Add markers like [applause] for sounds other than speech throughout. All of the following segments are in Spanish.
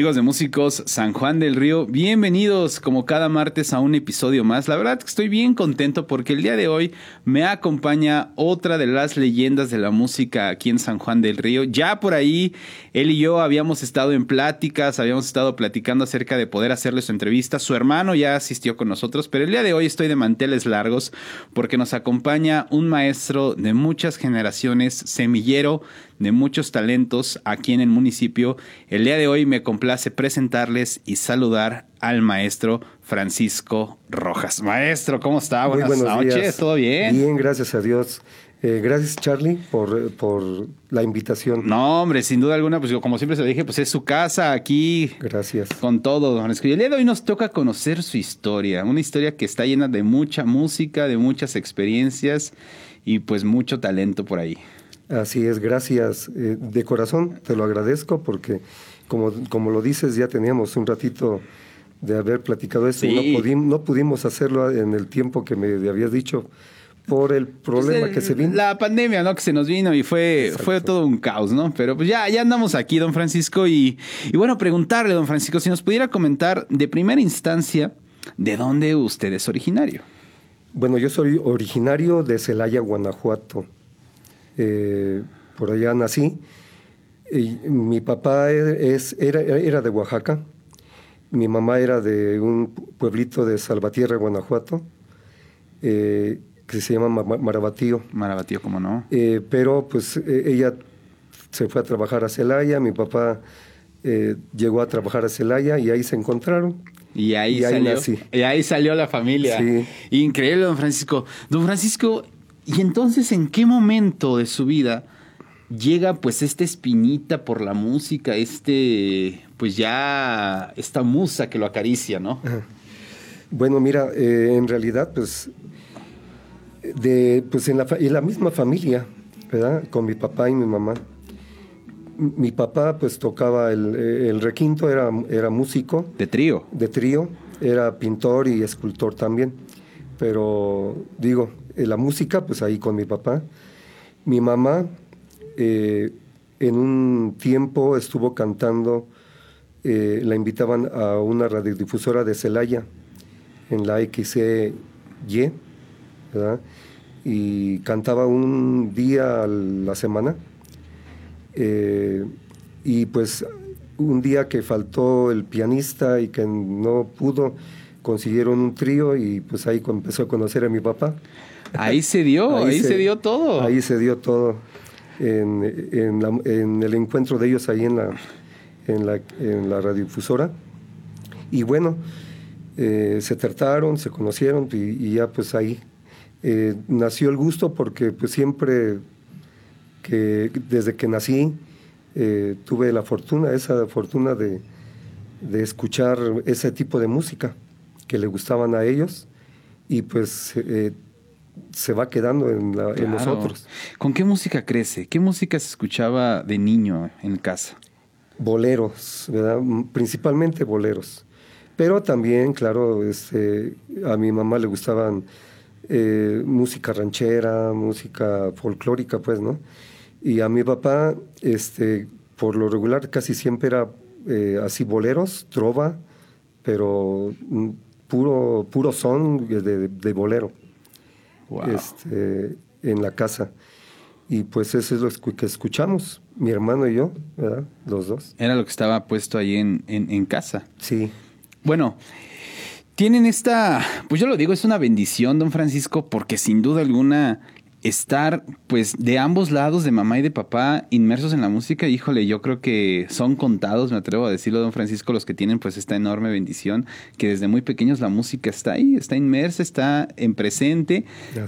Amigos de Músicos San Juan del Río, bienvenidos como cada martes a un episodio más. La verdad que estoy bien contento porque el día de hoy me acompaña otra de las leyendas de la música aquí en San Juan del Río. Ya por ahí él y yo habíamos estado en pláticas, habíamos estado platicando acerca de poder hacerle su entrevista. Su hermano ya asistió con nosotros, pero el día de hoy estoy de manteles largos porque nos acompaña un maestro de muchas generaciones, semillero de muchos talentos aquí en el municipio. El día de hoy me complace presentarles y saludar al maestro Francisco Rojas. Maestro, ¿cómo está? Buenas noches, ¿todo bien? Bien, gracias a Dios. Eh, gracias, Charlie, por, por, la invitación. No, hombre, sin duda alguna, pues como siempre se lo dije, pues es su casa aquí. Gracias. Con todo, don El día de hoy nos toca conocer su historia, una historia que está llena de mucha música, de muchas experiencias y pues mucho talento por ahí. Así es, gracias. Eh, de corazón te lo agradezco porque, como, como lo dices, ya teníamos un ratito de haber platicado esto. No, no pudimos hacerlo en el tiempo que me habías dicho por el problema pues, que se vino. La pandemia, ¿no? Que se nos vino y fue, fue todo un caos, ¿no? Pero pues ya, ya andamos aquí, don Francisco. Y, y bueno, preguntarle, don Francisco, si nos pudiera comentar de primera instancia, ¿de dónde usted es originario? Bueno, yo soy originario de Celaya, Guanajuato. Eh, por allá nací. mi papá es, era, era, de Oaxaca, mi mamá era de un pueblito de Salvatierra, Guanajuato, eh, que se llama Marabatío. Marabatío, ¿cómo no? Eh, pero pues e, ella se fue a trabajar a Celaya, mi papá llegó a trabajar a Celaya y ahí se encontraron. Y ahí, salió, y ahí salió la familia. Increíble, don Francisco. Don Francisco, y entonces, ¿en qué momento de su vida llega pues esta espinita por la música, este, pues ya, esta musa que lo acaricia, ¿no? Bueno, mira, eh, en realidad, pues, de, pues en la, en la misma familia, ¿verdad? Con mi papá y mi mamá. Mi papá pues tocaba el, el requinto, era, era músico. ¿De trío? De trío, era pintor y escultor también. Pero digo, eh, la música, pues ahí con mi papá. Mi mamá eh, en un tiempo estuvo cantando, eh, la invitaban a una radiodifusora de Celaya, en la XY, ¿verdad? y cantaba un día a la semana. y pues un día que faltó el pianista y que no pudo, consiguieron un trío y pues ahí empezó a conocer a mi papá. Ahí se dio, ahí, se, dio todo. Ahí se dio todo. En, el encuentro de ellos ahí en la, en la, en la radiodifusora. Y bueno, eh, se trataron, se conocieron y, ya pues ahí eh, nació el gusto porque pues siempre que desde que nací eh, tuve la fortuna, esa fortuna de, de, escuchar ese tipo de música que le gustaban a ellos y pues se va quedando en, nosotros. ¿Con qué música crece? ¿Qué música se escuchaba de niño en casa? Boleros, ¿verdad? Principalmente boleros. Pero también, claro, este, a mi mamá le gustaban eh, música ranchera, música folclórica, pues, ¿no? Y a mi papá, este, por lo regular, casi siempre era eh, así boleros, trova, pero mm, puro, puro son de bolero este, en la casa. Y pues eso es lo que escuchamos, mi hermano y yo, ¿verdad? Los dos. Era lo que estaba puesto ahí en, en, en casa. Sí. Bueno, tienen esta, pues yo lo digo, es una bendición, don Francisco, porque sin duda alguna estar pues de ambos lados, de mamá y de papá, inmersos en la música, híjole, yo creo que son contados, me atrevo a decirlo, don Francisco, los que tienen pues esta enorme bendición, que desde muy pequeños la música está ahí, está inmersa, está en presente.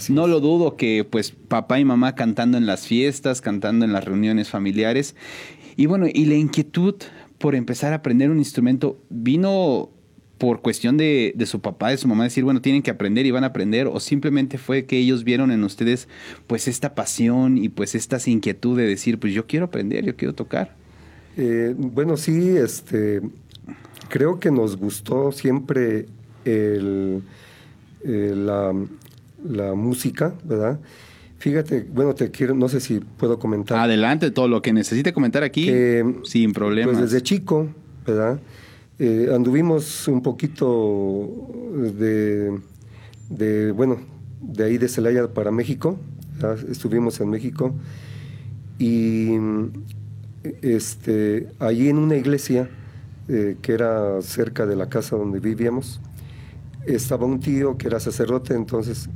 no lo dudo que pues papá y mamá cantando en las fiestas, cantando en las reuniones familiares. Y bueno, y la inquietud por empezar a aprender un instrumento vino por cuestión de, su papá, de su mamá, decir, bueno, tienen que aprender y van a aprender, o simplemente fue que ellos vieron en ustedes pues esta pasión y pues estas inquietud de decir, pues yo quiero aprender, yo quiero tocar? Eh, bueno, sí, este, creo que nos gustó siempre el, eh, la, música, ¿verdad? Fíjate, bueno, te quiero, no sé si puedo comentar. Adelante, todo lo que necesite comentar aquí, sin problemas. Pues desde chico, ¿verdad? Eh, anduvimos un poquito de, bueno, de ahí de Celaya para México, estuvimos en México. Y este, allí en una iglesia eh, que era cerca de la casa donde vivíamos, estaba un tío que era sacerdote, entonces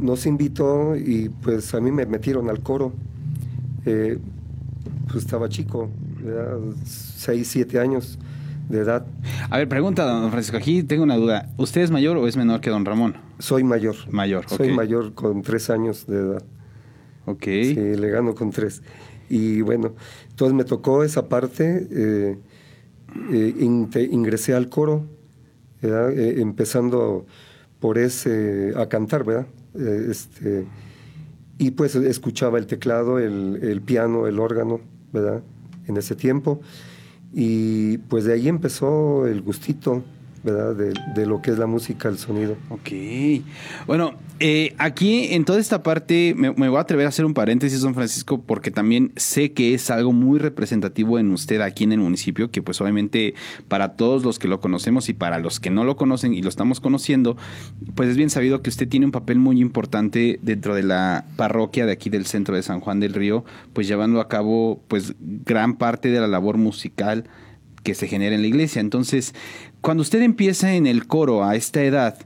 nos invitó y pues a mí me metieron al coro. Eh, pues estaba chico, 6, 7 años de edad. A ver, pregunta, don Francisco, aquí tengo una duda. ¿Usted es mayor o es menor que don Ramón? Soy mayor. Mayor, Soy mayor con 3 años de edad. Ok. Sí, le gano con 3. Y bueno, entonces me tocó esa parte, eh, eh, ingresé al coro, eh, empezando por ese, a cantar, ¿verdad? este, y pues escuchaba el teclado, el, el piano, el órgano, ¿verdad? En ese tiempo. Y pues de ahí empezó el gustito ¿verdad? De, lo que es la música, el sonido. Ok. Bueno, eh, aquí en toda esta parte me, voy a atrever a hacer un paréntesis, don Francisco, porque también sé que es algo muy representativo en usted aquí en el municipio, que pues obviamente para todos los que lo conocemos y para los que no lo conocen y lo estamos conociendo, pues es bien sabido que usted tiene un papel muy importante dentro de la parroquia de aquí del centro de San Juan del Río, pues llevando a cabo pues gran parte de la labor musical que se genera en la iglesia. Entonces, cuando usted empieza en el coro a esta edad,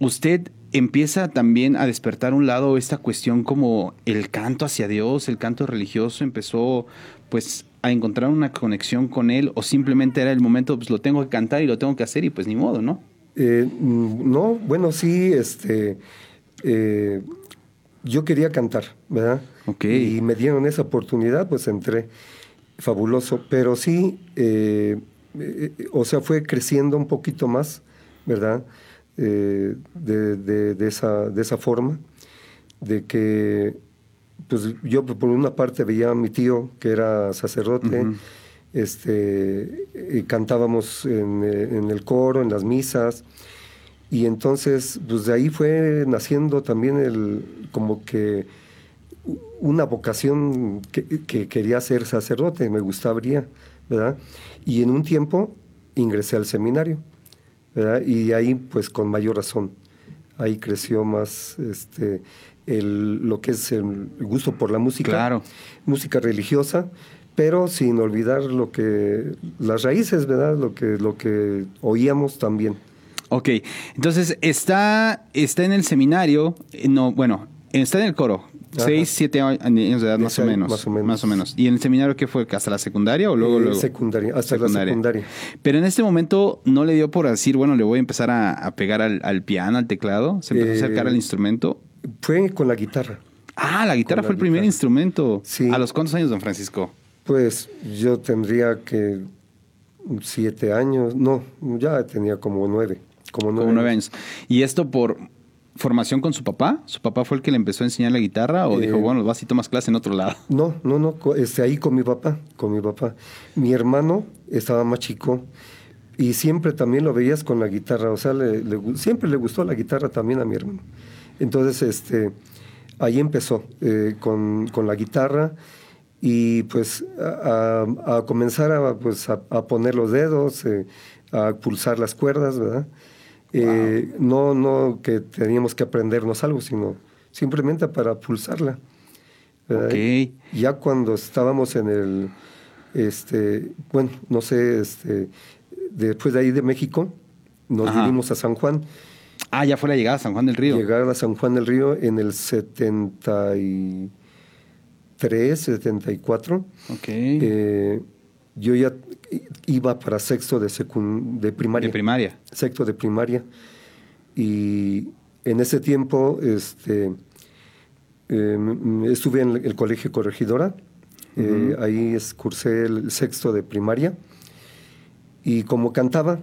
usted empieza también a despertar un lado esta cuestión como el canto hacia Dios, el canto religioso, empezó pues a encontrar una conexión con él o simplemente era el momento, pues lo tengo que cantar y lo tengo que hacer y pues ni modo, ¿no? Eh, no, bueno, sí, este, eh, yo quería cantar, ¿verdad? Y me dieron esa oportunidad, pues entré fabuloso, pero sí, eh, eh, o sea, fue creciendo un poquito más, ¿verdad? Eh, de, esa, de esa forma, de que, pues yo por una parte veía a mi tío, que era sacerdote, este, y cantábamos en, en, el coro, en las misas, y entonces, pues de ahí fue naciendo también el, como que una vocación que, quería ser sacerdote, me gustaría, ¿verdad? Y en un tiempo ingresé al seminario, ¿verdad? Y ahí, pues con mayor razón, ahí creció más este, el, lo que es el gusto por la música, claro. música religiosa, pero sin olvidar lo que, las raíces, ¿verdad? Lo que, lo que oíamos también. Ok, entonces está, está en el seminario, eh, no, bueno, está en el coro, Seis, siete años de edad más o, menos, más o menos. ¿Y en el seminario qué fue? ¿Hasta la secundaria o luego? Eh, secundaria, hasta la secundaria. Pero en este momento no le dio por decir, bueno, le voy a empezar a, pegar al, piano, al teclado. ¿Se empezó a acercar al eh, instrumento? Fue con la guitarra. Ah, la guitarra fue el primer instrumento. Sí. ¿A los cuántos años, don Francisco? Pues yo tendría que siete años, no, ya tenía como nueve. Como nueve, como nueve años. ¿Y esto por formación con su papá? ¿Su papá fue el que le empezó a enseñar la guitarra o dijo, eh, bueno, vas y tomas clase en otro lado? No, no, no, este, ahí con mi papá, con mi papá. Mi hermano estaba más chico y siempre también lo veías con la guitarra, o sea, siempre le gustó la guitarra también a mi hermano. Entonces, este, ahí empezó eh, con, la guitarra y pues a, comenzar a, pues, a, poner los dedos, eh, a pulsar las cuerdas, ¿verdad? Eh, no, no que teníamos que aprendernos algo, sino simplemente para pulsarla. Ya cuando estábamos en el, este, bueno, no sé, este, después de ahí de México, nos vinimos a San Juan. Ah, ya fue la llegada a San Juan del Río. Llegar a San Juan del Río en el 73, 74. Ok. Eh, yo ya iba para sexto de, de primaria. De primaria. Sexto de primaria. Y en ese tiempo este, em, estuve en el colegio corregidora. Eh, ahí cursé el sexto de primaria. Y como cantaba,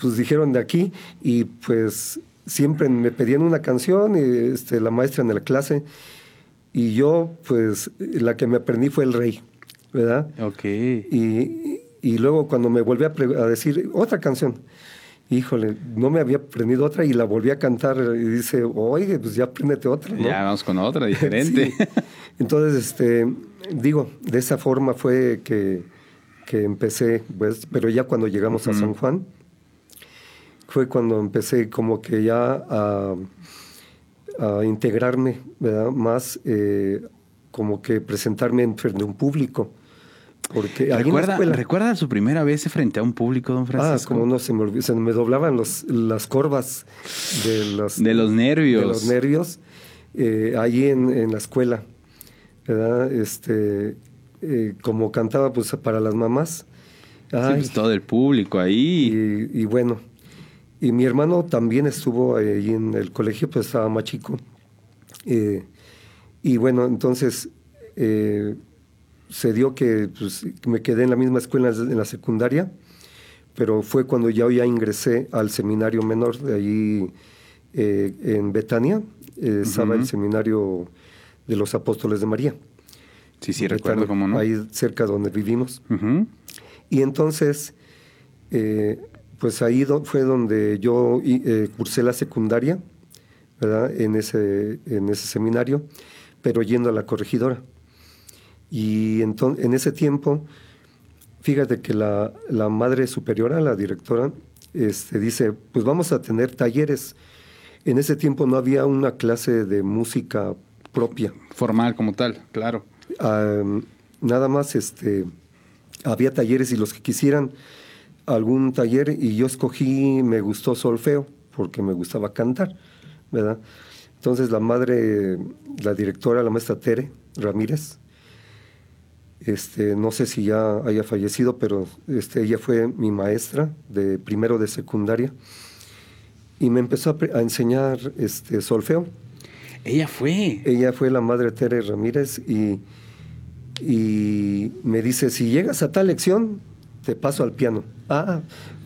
pues dijeron de aquí y pues siempre me pedían una canción, y, este, la maestra en la clase, y yo pues la que me aprendí fue El Rey. ¿Verdad? Ok. Y, y luego cuando me volví a, decir otra canción, híjole, no me había aprendido otra y la volví a cantar y dice, oye, pues ya apréndete otra. Ya vamos con otra [laughs] diferente. Entonces, este, digo, de esa forma fue que que empecé, pues, pero ya cuando llegamos a San Juan, fue cuando empecé como que ya a, a integrarme, ¿verdad? Más eh, como que presentarme frente a un público. Porque ¿Recuerda, ¿Recuerda su primera vez frente a un público, don Ah, Francisco? como no se me olvidó, se me doblaban los, las corvas de los, De los nervios. de los nervios eh, ahí en, en la escuela, ¿verdad? Este, eh, como cantaba pues para las mamás. Sí, Ay, pues todo el público ahí. y, y bueno, y mi hermano también estuvo ahí en el colegio, pues estaba más chico. Eh, y bueno, entonces eh, se dio que pues, me quedé en la misma escuela en la secundaria, pero fue cuando ya, ya ingresé al seminario menor de allí eh, en Betania, eh, estaba el seminario de los apóstoles de María. Sí, sí, Betania, recuerdo cómo no. Ahí cerca donde vivimos. Y entonces, eh, pues ahí do- fue donde yo eh, cursé la secundaria, ¿verdad? En ese, en ese seminario, pero yendo a la corregidora. Y entonces, en ese tiempo, fíjate que la, la madre superiora, la directora, este, dice, pues vamos a tener talleres. En ese tiempo no había una clase de música propia. Formal como tal, claro. Nada más este había talleres y los que quisieran algún taller y yo escogí me gustó solfeo porque me gustaba cantar verdad entonces la madre la directora la maestra Tere Ramírez este no sé si ya haya fallecido pero este ella fue mi maestra de primero de secundaria y me empezó a, enseñar este solfeo Ella fue. ella fue la madre Tere Ramírez y, y me dice, si llegas a tal lección, te paso al piano. Ah,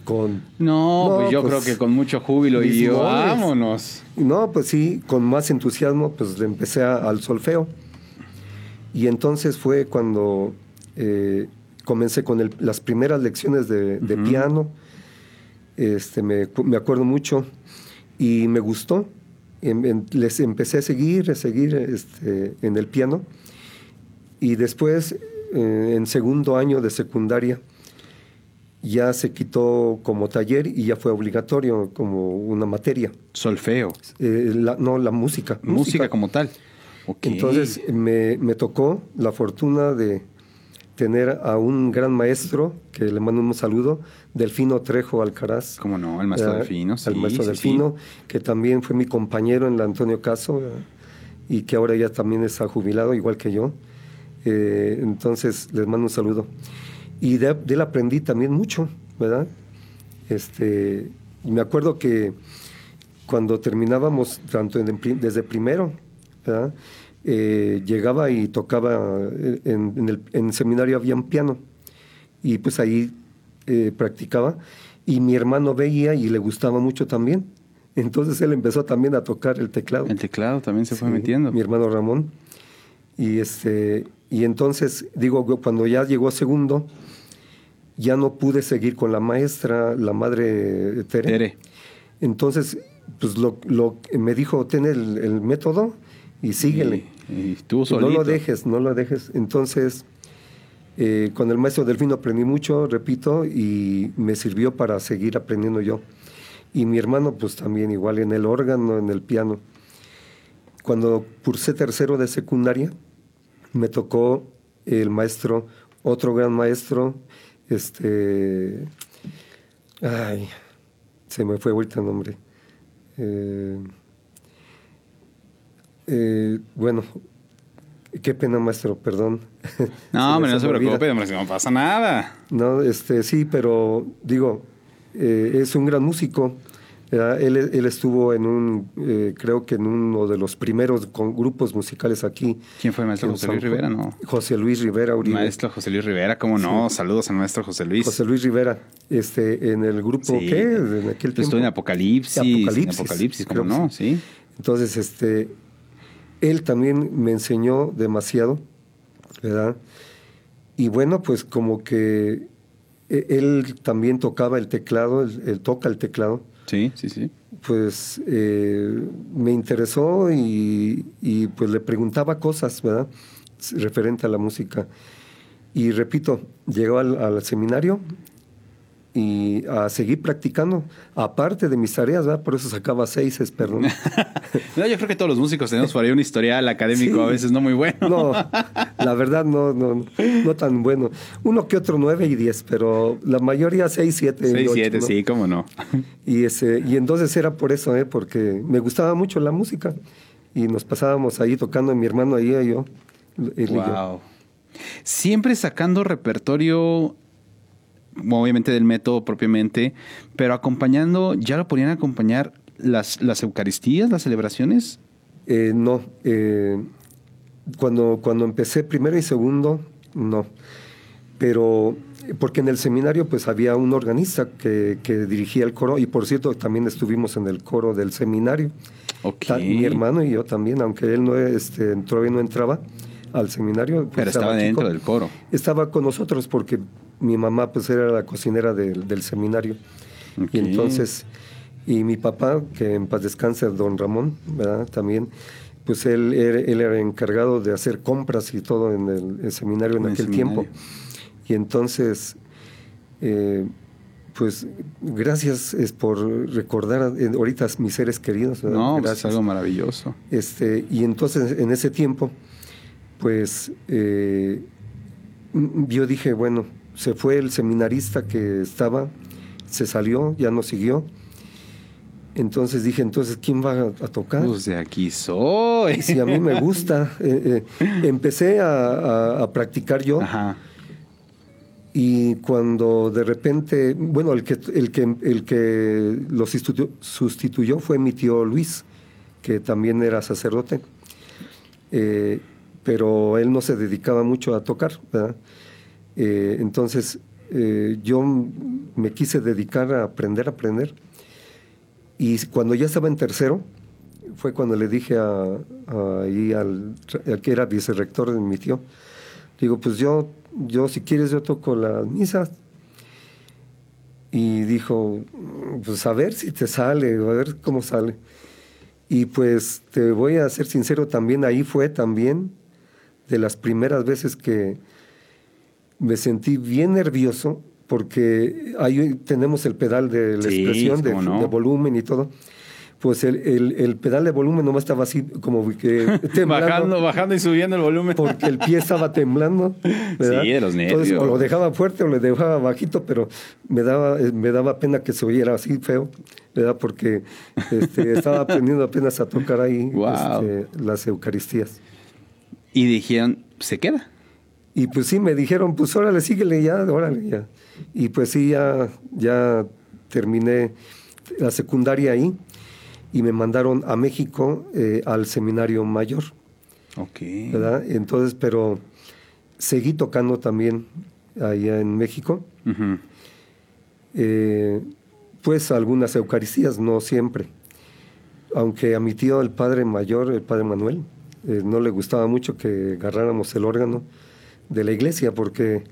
con... No, No, pues yo pues, creo que con mucho júbilo y yo, vámonos. No, pues sí, con más entusiasmo, pues le empecé a- al solfeo. Y entonces fue cuando eh, comencé con el- las primeras lecciones de, de piano. Este, me, cu- me acuerdo mucho y me gustó. Em- les empecé a seguir, a seguir este, en el piano. Y después, eh, en segundo año de secundaria, ya se quitó como taller y ya fue obligatorio como una materia. Solfeo. Eh, la- no, la música. Música, como tal. Entonces me, me tocó la fortuna de tener a un gran maestro, que le mando un saludo, Delfino Trejo Alcaraz. ¿Cómo no? El maestro ¿verdad? Delfino, sí, El maestro sí, Delfino, que también fue mi compañero en la Antonio Caso y que ahora ya también está jubilado, igual que yo. Eh, entonces les mando un saludo. Y de, de él aprendí también mucho, ¿verdad? Este, me acuerdo que cuando terminábamos, tanto en desde primero. Eh, llegaba y tocaba, en, en el, en el seminario había un piano, y pues ahí eh, practicaba, y mi hermano veía y le gustaba mucho también. Entonces él empezó también a tocar el teclado. El teclado también se fue Sí, metiendo. Mi hermano Ramón. Y este y entonces digo cuando ya llegó segundo ya no pude seguir con la maestra, la madre Tere. Tere. Entonces pues lo, lo me dijo ten el, el método y síguele. Y, y tú Y no solito. lo dejes, no lo dejes. Entonces eh, con el maestro Delfino aprendí mucho, repito, y me sirvió para seguir aprendiendo yo. Y mi hermano, pues también igual en el órgano, en el piano. Cuando cursé tercero de secundaria, me tocó el maestro, otro gran maestro, este. Ay, se me fue ahorita el nombre. Eh, eh, bueno, qué pena, maestro, perdón. [laughs] No, hombre, no se preocupe, hombre, no pasa nada. No, este, sí, pero digo, eh, es un gran músico. ¿verdad? Él, él estuvo en un, eh, creo que en uno de los primeros con- grupos musicales aquí. ¿Quién fue maestro José Luis. Rivera? No. José Luis Rivera Uribe. Maestro José Luis Rivera, ¿cómo no? Saludos al maestro José Luis. José Luis Rivera, este, en el grupo, Sí. ¿qué? En aquel Estuvo en Apocalipsis. Apocalipsis, En Apocalipsis, ¿cómo no? Sí. Entonces, este, él también me enseñó demasiado, ¿verdad? Y bueno, pues como que e- él también tocaba el teclado, él, él toca el teclado, Sí, sí, sí. pues eh, me interesó y, y, pues le preguntaba cosas, ¿verdad? Referente a la música. Y repito, llegó al, al seminario y a seguir practicando, aparte de mis tareas, ¿verdad? por eso sacaba seis, perdón. [laughs] no, yo creo que todos los músicos tenemos por ahí un historial académico a veces no muy bueno. no, la verdad no, no, no tan bueno. Uno que otro nueve y diez, pero la mayoría seis, siete. Seis, siete, sí, cómo no. Y, ese, y entonces era por eso, ¿eh? porque me gustaba mucho la música y nos pasábamos ahí tocando mi hermano ahí y yo. él y yo. Wow. Siempre sacando repertorio, obviamente del método propiamente, pero acompañando, ¿ya lo podían acompañar las, las Eucaristías, las celebraciones? Eh, no, eh, cuando, cuando empecé primero y segundo, no. Pero porque en el seminario pues había un organista que, que dirigía el coro y por cierto también estuvimos en el coro del seminario. Ok. Ta- Mi hermano y yo también, aunque él no este, todavía no entraba al seminario. pues, Pero estaba dentro del coro. Estaba con nosotros porque mi mamá pues era la cocinera del, del seminario. Y entonces, y mi papá, que en paz descanse, don Ramón, ¿verdad? También, pues él, era- él era encargado de hacer compras y todo en el, el seminario en En el aquel seminario. tiempo. Y entonces, eh, pues gracias es por recordar eh, ahorita a mis seres queridos. ¿verdad? No, pues es gracias. algo maravilloso. Este, y entonces en ese tiempo, pues eh, yo dije, bueno, se fue el seminarista que estaba, se salió, ya no siguió. Entonces dije, entonces, ¿quién va a, tocar? Pues de aquí soy. Y si a mí me gusta, [laughs] eh, eh, empecé a, a- a practicar yo Ajá. y cuando de repente, bueno, el que, el que, el que lo sustitu- sustituyó fue mi tío Luis, que también era sacerdote, Eh, pero él no se dedicaba mucho a tocar, ¿verdad? Eh, entonces eh, yo me quise dedicar a aprender a aprender. Y cuando ya estaba en tercero, fue cuando le dije a, a- ahí al, al que era vicerrector de mi tío, digo, pues yo, yo si quieres yo toco la misa. Y dijo, pues a ver si te sale, a ver cómo sale. Y pues te voy a ser sincero, también ahí fue también de las primeras veces que me sentí bien nervioso porque ahí tenemos el pedal de la Sí, expresión, de, cómo no. de volumen y todo. Pues el, el- el pedal de volumen nomás estaba así como que [laughs] temblando. Bajando, bajando y subiendo el volumen. Porque el pie estaba temblando. [laughs] ¿verdad? Sí, de los Entonces, nervios. o lo dejaba fuerte o lo dejaba bajito, pero me daba, me daba pena que se oyera así feo, ¿verdad? Porque este, [laughs] estaba aprendiendo apenas a tocar ahí Guau. este, las Eucaristías. Y dijeron, se queda. Y pues sí, me dijeron, pues órale, síguele ya, órale ya. Y pues sí, ya, ya terminé la secundaria ahí y me mandaron a México eh, al seminario mayor. Ok. ¿verdad? Entonces, pero seguí tocando también allá en México, eh, pues algunas Eucaristías, no siempre. Aunque a mi tío, el padre mayor, el padre Manuel, eh, no le gustaba mucho que agarráramos el órgano de la iglesia porque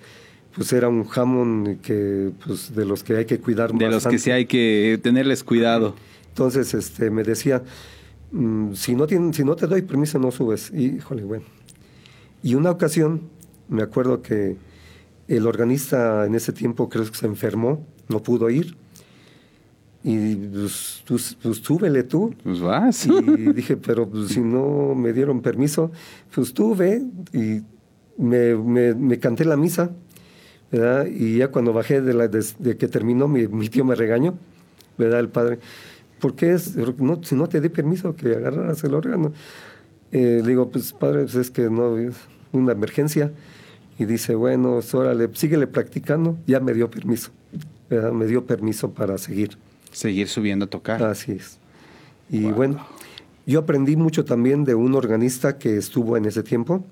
pues era un jamón que pues de los que hay que cuidar De los que bastante. sí hay que tenerles cuidado. Entonces, este, me decía, "Mm, si, no tienen, si no te doy permiso, no subes. Y, híjole, bueno. Y una ocasión, me acuerdo que el organista en ese tiempo creo que se enfermó, no pudo ir. Y pues, pues, pues súbele tú. Pues vas. Y dije, pero pues, si no me dieron permiso, pues. Y me, me- me canté la misa, ¿verdad? Y ya cuando bajé de, la, de, de que terminó, mi, mi tío me regañó, ¿verdad? El padre. ¿Por qué es? No, si no te di permiso que agarraras el órgano. Eh, le digo, pues padre, pues es que no, es una emergencia. Y dice, bueno, pues, órale, síguele practicando. Ya me dio permiso, ¿verdad? Me dio permiso para seguir. Seguir subiendo a tocar. Así es. Y Wow. bueno, yo aprendí mucho también de un organista que estuvo en ese tiempo,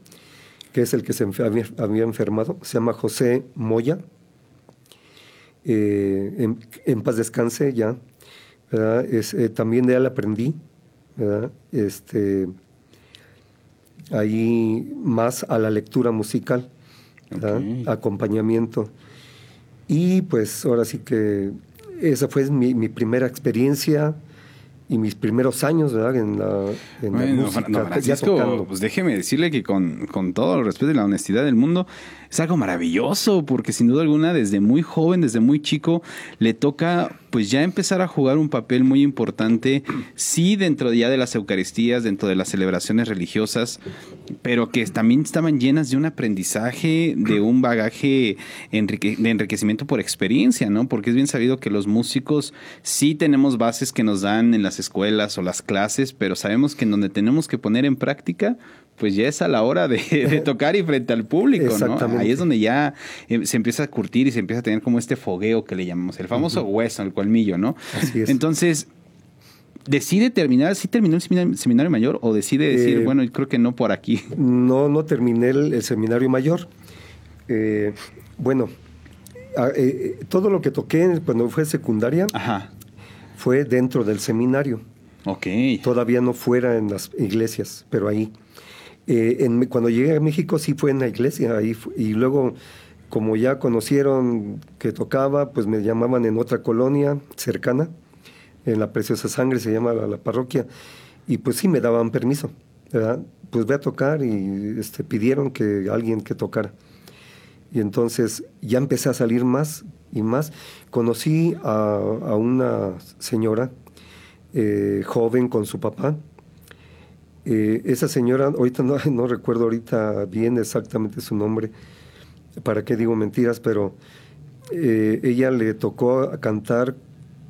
que es el que se había, había enfermado, se llama José Moya. Eh, en, en paz descanse ya. ¿verdad? Es, eh, también de él aprendí, ¿verdad? Este, ahí más a la lectura musical, acompañamiento. Y pues ahora sí que esa fue mi, mi primera experiencia y mis primeros años, ¿verdad? En la, en la Bueno, música, ya Francisco, pues déjeme decirle que con, con todo el respeto y la honestidad del mundo, es algo maravilloso, porque sin duda alguna, desde muy joven, desde muy chico, le toca pues ya empezar a jugar un papel muy importante, sí dentro ya de las Eucaristías, dentro de las celebraciones religiosas, pero que también estaban llenas de un aprendizaje, de un bagaje de enriquecimiento por experiencia, ¿no? Porque es bien sabido que los músicos sí tenemos bases que nos dan en las escuelas o las clases, pero sabemos que en donde tenemos que poner en práctica, pues ya es a la hora de, de [laughs] tocar y frente al público, ¿no? Ahí es donde ya eh, se empieza a curtir y se empieza a tener como este fogueo que le llamamos, el famoso hueso, el colmillo, ¿no? Así es. Entonces, decide terminar, ¿sí terminó el seminario, mayor o decide decir, Eh, bueno, creo que no por aquí? No, no terminé el, el seminario mayor. Eh, bueno, eh, eh, todo lo que toqué cuando fue secundaria Ajá, fue dentro del seminario. ok. Todavía no fuera en las iglesias, pero ahí. Eh, en- cuando llegué a México sí fue en la iglesia, ahí fu- y luego como ya conocieron que tocaba, pues me llamaban en otra colonia cercana, en la Preciosa Sangre se llama la, la parroquia, y pues sí me daban permiso, ¿verdad? Pues voy a tocar y este, pidieron que alguien que tocara. Y entonces ya empecé a salir más y más. Conocí a, a una señora eh, joven con su papá. Eh, esa señora, ahorita no, [laughs] no recuerdo ahorita bien exactamente su nombre, para qué digo mentiras, pero eh, ella le tocó cantar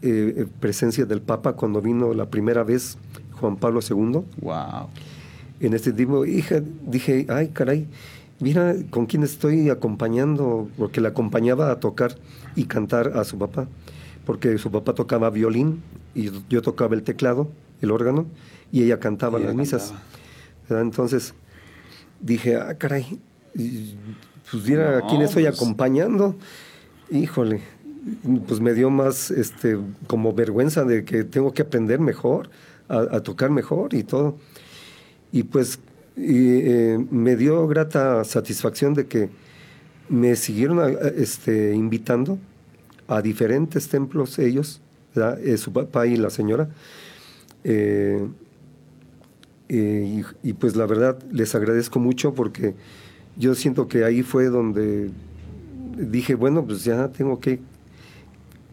eh, presencia del Papa cuando vino la primera vez Juan Pablo II Wow. en este tipo, hija, dije, ay, caray, mira con quién estoy acompañando, porque le acompañaba a tocar y cantar a su papá, porque su papá tocaba violín y yo tocaba el teclado, el órgano, y ella cantaba Y ella las misas. Entonces dije, ah, caray, pues mira No, a quién estoy pues- acompañando, híjole, pues me dio más este como vergüenza de que tengo que aprender mejor, a, a tocar mejor y todo. Y pues y, eh, me dio grata satisfacción de que me siguieron a- este, invitando a diferentes templos ellos. Eh, su papá y la señora. Eh, eh, y, y pues la verdad les agradezco mucho porque yo siento que ahí fue donde dije, bueno, pues ya tengo que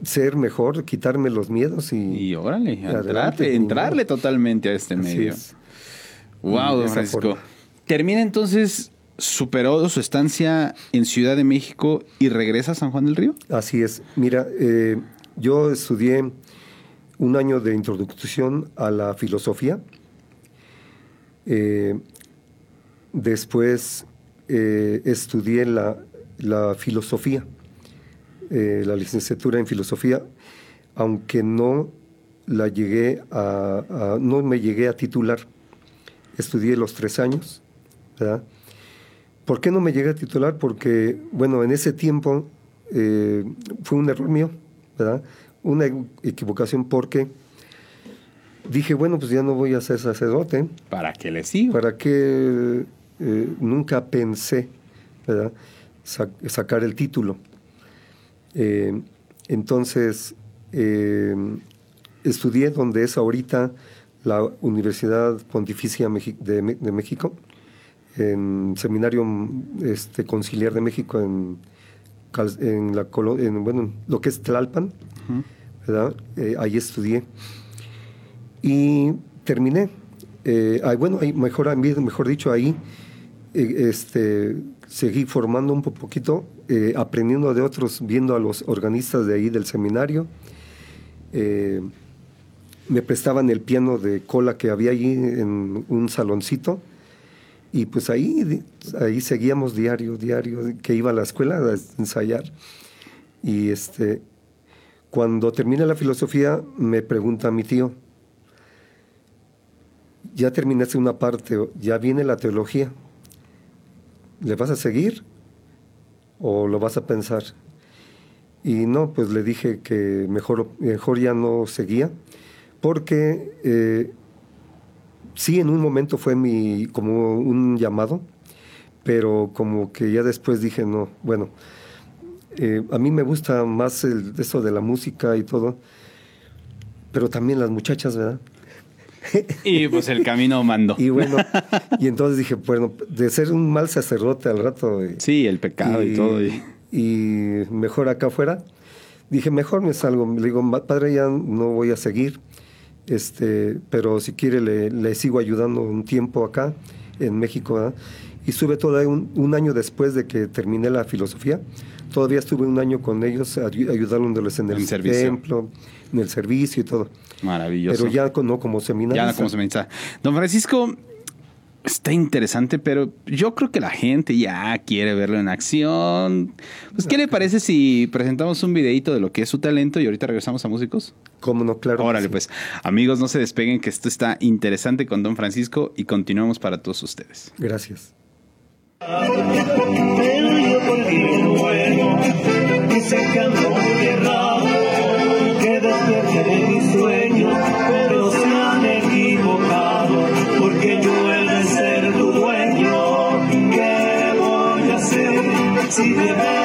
ser mejor, quitarme los miedos y... Y órale, entrarle, entrarle totalmente a este Así medio. es. Wow, don Francisco. forma. Termina entonces, superó su estancia en Ciudad de México y regresa a San Juan del Río. Así es. Mira, eh, yo estudié un año de introducción a la filosofía. Eh, después eh, estudié la, filosofía, eh, la licenciatura en filosofía, aunque no la llegué a, no me llegué a titular. Estudié los tres años. ¿Por qué no me llegué a titular? Porque, bueno, en ese tiempo fue un error mío. Una equivocación porque dije, bueno, pues ya no voy a ser sacerdote. ¿Para qué le sigo? ¿Para qué eh, nunca pensé, ¿verdad? Sa- sacar el título? Eh, entonces, eh, estudié donde es ahorita la Universidad Pontificia de, México, en Seminario este, Conciliar de México, en, en la en, bueno, lo que es Tlalpan, ahí estudié. Y terminé. Eh, bueno, mejor, mejor dicho, ahí eh, este, seguí formando un po- poquito, eh, aprendiendo de otros, viendo a los organistas de ahí del seminario. Eh, me prestaban el piano de cola que había allí en un saloncito. Y pues ahí, ahí seguíamos diario, diario, que iba a la escuela a ensayar. Y este, cuando termina la filosofía, me pregunta mi tío, ya terminaste una parte, ya viene la teología, ¿le vas a seguir o lo vas a pensar? Y no, pues le dije que mejor, mejor ya no seguía, porque eh, sí, en un momento fue mi, como un llamado, pero como que ya después dije, no, bueno, eh, a mí me gusta más el, eso de la música y todo, pero también las muchachas, ¿verdad? [laughs] Y pues el camino mandó. Y bueno, [laughs] y entonces dije, bueno, de ser un mal sacerdote al rato. y- Sí, el pecado y, todo. y- y mejor acá afuera. Dije, mejor me salgo. Le digo, "Ma- padre, ya no voy a seguir, este, pero si quiere le, le sigo ayudando un tiempo acá en México. ¿verdad? Y estuve todavía un, un año después de que terminé la filosofía. Todavía estuve un año con ellos ayu- ayudándoles en el templo, en el servicio y todo. Maravilloso. Pero ya no como seminario. Ya no como se me dice. Don Francisco, está interesante, pero yo creo que la gente ya quiere verlo en acción. Pues, ¿qué le parece si presentamos un videito de lo que es su talento y ahorita regresamos a músicos? ¿Cómo no? Claro. Órale, sí. pues, amigos, no se despeguen que esto está interesante con Don Francisco y continuamos para todos ustedes. Gracias. Ese canto errado, que despierte de mis sueños, pero se han equivocado, porque yo he de ser tu dueño, ¿qué voy a hacer si de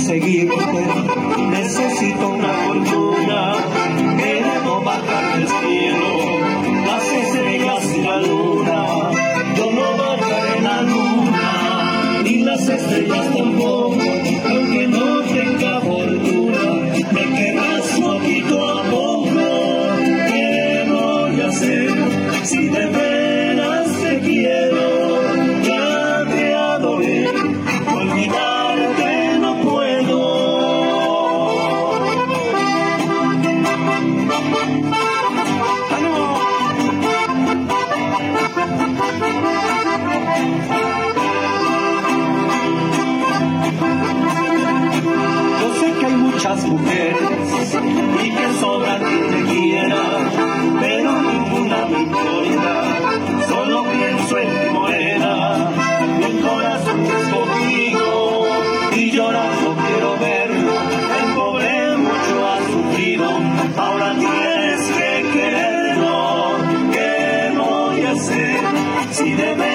conseguirte necesito una fortuna si de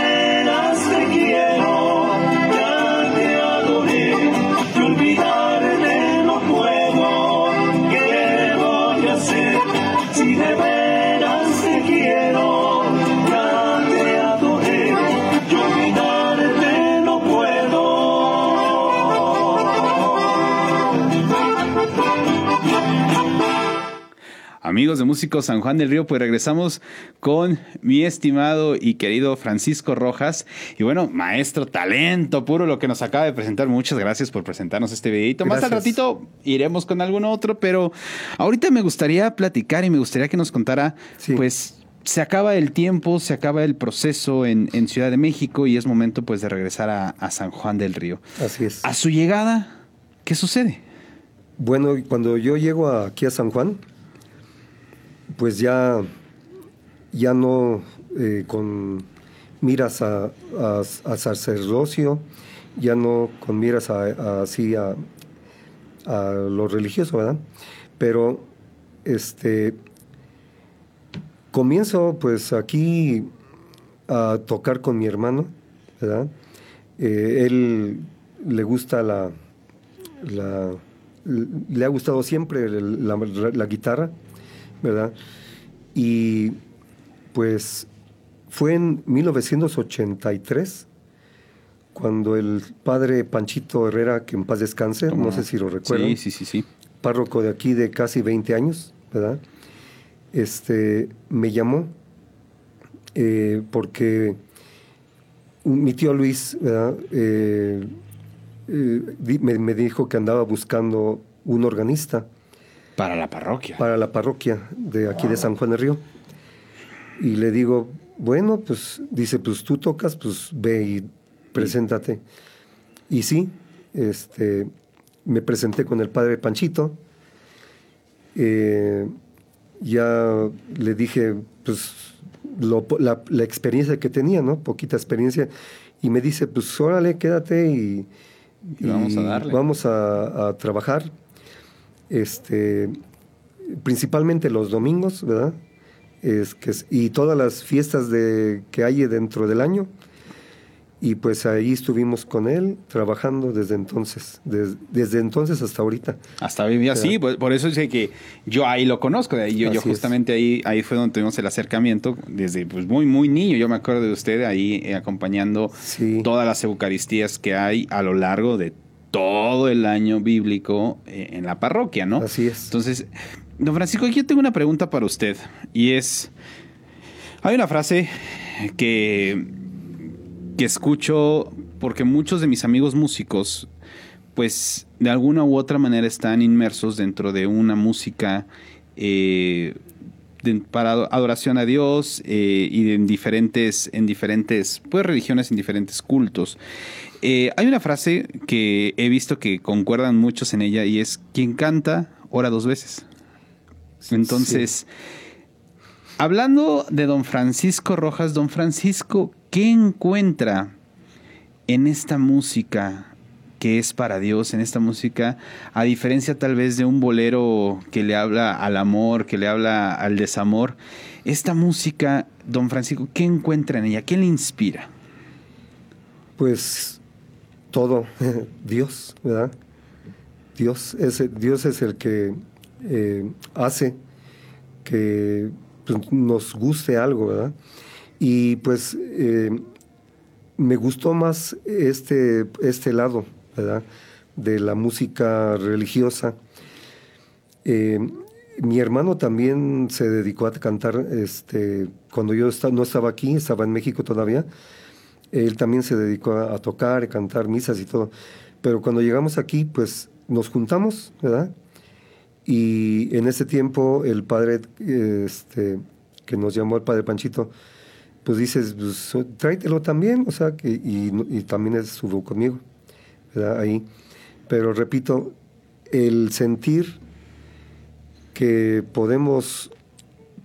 Amigos de Músicos San Juan del Río, pues regresamos con mi estimado y querido Francisco Rojas. Y bueno, maestro, talento puro lo que nos acaba de presentar. Muchas gracias por presentarnos este videito. Más al ratito iremos con algún otro, pero ahorita me gustaría platicar y me gustaría que nos contara, Sí. pues se acaba el tiempo, se acaba el proceso en, en Ciudad de México y es momento pues de regresar a, a San Juan del Río. Así es. A su llegada, ¿qué sucede? Bueno, cuando yo llego aquí a San Juan, pues ya, ya no eh, con miras a, a- sacerdocio, ya no con miras a, así a, lo religioso, ¿verdad? Pero este comienzo pues aquí a tocar con mi hermano, ¿verdad? Eh, él le gusta la, le ha gustado siempre la guitarra, ¿verdad? Y pues fue en 1983 cuando el padre Panchito Herrera, que en paz descanse, no sé si lo recuerdan, Sí, sí, sí, sí. párroco de aquí de casi 20 años, ¿verdad? Este, me llamó eh, porque mi tío Luis, ¿verdad? Eh, eh, me dijo que andaba buscando un organista Para la parroquia. para la parroquia de aquí de San Juan del Río. Y le digo, bueno, pues dice, pues tú tocas, pues ve y preséntate. Y sí, este, me presenté con el padre Panchito. Eh, ya le dije, pues lo- la, la experiencia que tenía, ¿no? Poquita experiencia. Y me dice, pues órale, quédate y, Y vamos a darle. vamos a, a trabajar. Este, principalmente los domingos, ¿verdad? Es que, y todas las fiestas de, que hay dentro del año. Y pues ahí estuvimos con él trabajando desde entonces, des- desde entonces hasta ahorita. Hasta vivía así, por, por eso sé que yo ahí lo conozco, de ahí yo, yo Así es. justamente ahí, ahí fue donde tuvimos el acercamiento, desde pues muy, muy niño, yo me acuerdo de usted ahí eh, acompañando Sí. todas las eucaristías que hay a lo largo de todo el año bíblico eh, en la parroquia, ¿no? Así es. Entonces, don Francisco, yo tengo una pregunta para usted y es, hay una frase que, que escucho porque muchos de mis amigos músicos, pues de alguna u otra manera están inmersos dentro de una música eh, de- para adoración a Dios eh, y en diferentes, en diferentes pues, religiones, en diferentes cultos. Eh, hay una frase que he visto que concuerdan muchos en ella y es quien canta ora dos veces. Entonces, hablando de don Francisco Rojas, don Francisco, ¿qué encuentra en esta música que es para Dios, en esta música, a diferencia tal vez de un bolero que le habla al amor, que le habla al desamor? Esta música, don Francisco, ¿qué encuentra en ella? ¿Qué le inspira? Pues todo, [laughs] Dios, ¿verdad? Dios es, Dios es el que eh, hace que pues, nos guste algo, ¿verdad? Y pues eh, me gustó más este, este lado, ¿verdad? De la música religiosa. Eh, mi hermano también se dedicó a cantar, este, cuando yo no estaba aquí, estaba en México todavía. Él también se dedicó a, tocar, a cantar misas y todo. Pero cuando llegamos aquí, pues nos juntamos, ¿verdad? Y en ese tiempo el padre este, que nos llamó el padre Panchito, pues dices, pues, tráetelo también, o sea, que, y, y también estuvo conmigo, ¿verdad? Ahí. Pero repito, el sentir que podemos,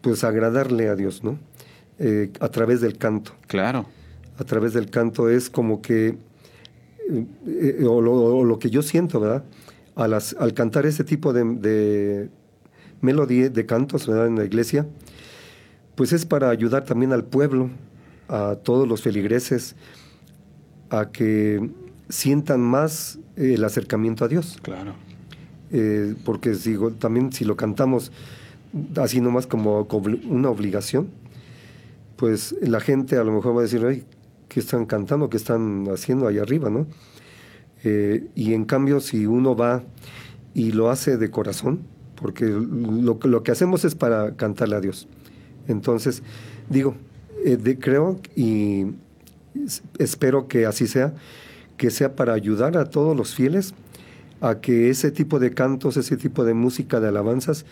pues, agradarle a Dios, ¿no? Eh, a través del canto Claro. A través del canto es como que, eh, eh, o, lo, o lo que yo siento, ¿verdad? A las- al cantar ese tipo de, de melodía, de cantos, ¿verdad? En la iglesia, pues es para ayudar también al pueblo, a todos los feligreses, a que sientan más eh, el acercamiento a Dios. Claro. Eh, porque digo, también si lo cantamos así nomás como una obligación, pues la gente a lo mejor va a decir, ay, ¿qué están cantando? ¿Qué están haciendo ahí arriba? ¿no? Eh, y en cambio, si uno va y lo hace de corazón, porque lo, que- lo que hacemos es para cantarle a Dios. Entonces, digo, eh, de- creo y es- espero que así sea, que sea para ayudar a todos los fieles a que ese tipo de cantos, ese tipo de música de alabanzas,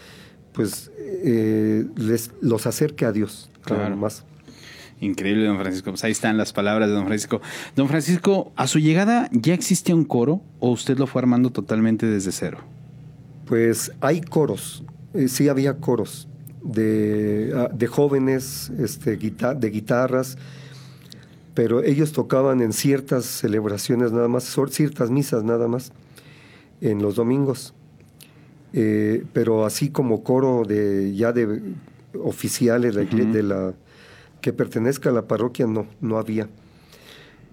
pues eh, les, los acerque a Dios. Claro. más. Increíble, don Francisco. Pues ahí están las palabras de don Francisco. Don Francisco, ¿a su llegada ya existía un coro o usted lo fue armando totalmente desde cero? Pues hay coros, eh, sí había coros de, ah, de jóvenes, este, de guitarras, pero ellos tocaban en ciertas celebraciones nada más, ciertas misas nada más, en los domingos. Eh, pero así como coro de ya de oficiales la, de la que pertenezca a la parroquia no no había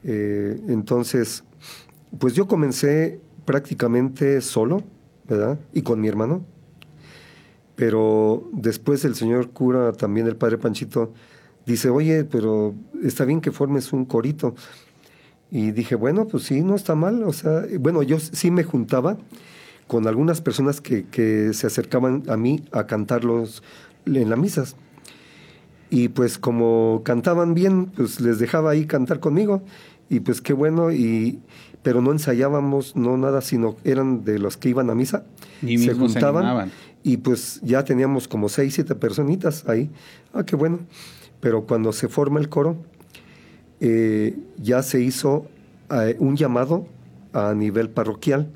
Eh, entonces pues yo comencé prácticamente solo verdad y con mi hermano pero después el señor cura también el padre Panchito dice oye pero está bien que formes un corito y dije, bueno, pues sí, no está mal. O sea, bueno, yo sí me juntaba con algunas personas que, que se acercaban a mí a cantarlos en las misas. Y pues como cantaban bien, pues les dejaba ahí cantar conmigo. Y pues qué bueno, y, pero no ensayábamos, no nada, sino eran de los que iban a misa. Y se animaban. y pues ya teníamos como seis, siete personitas ahí. Ah, qué bueno. Pero cuando se forma el coro, eh, ya se hizo eh, un llamado a nivel parroquial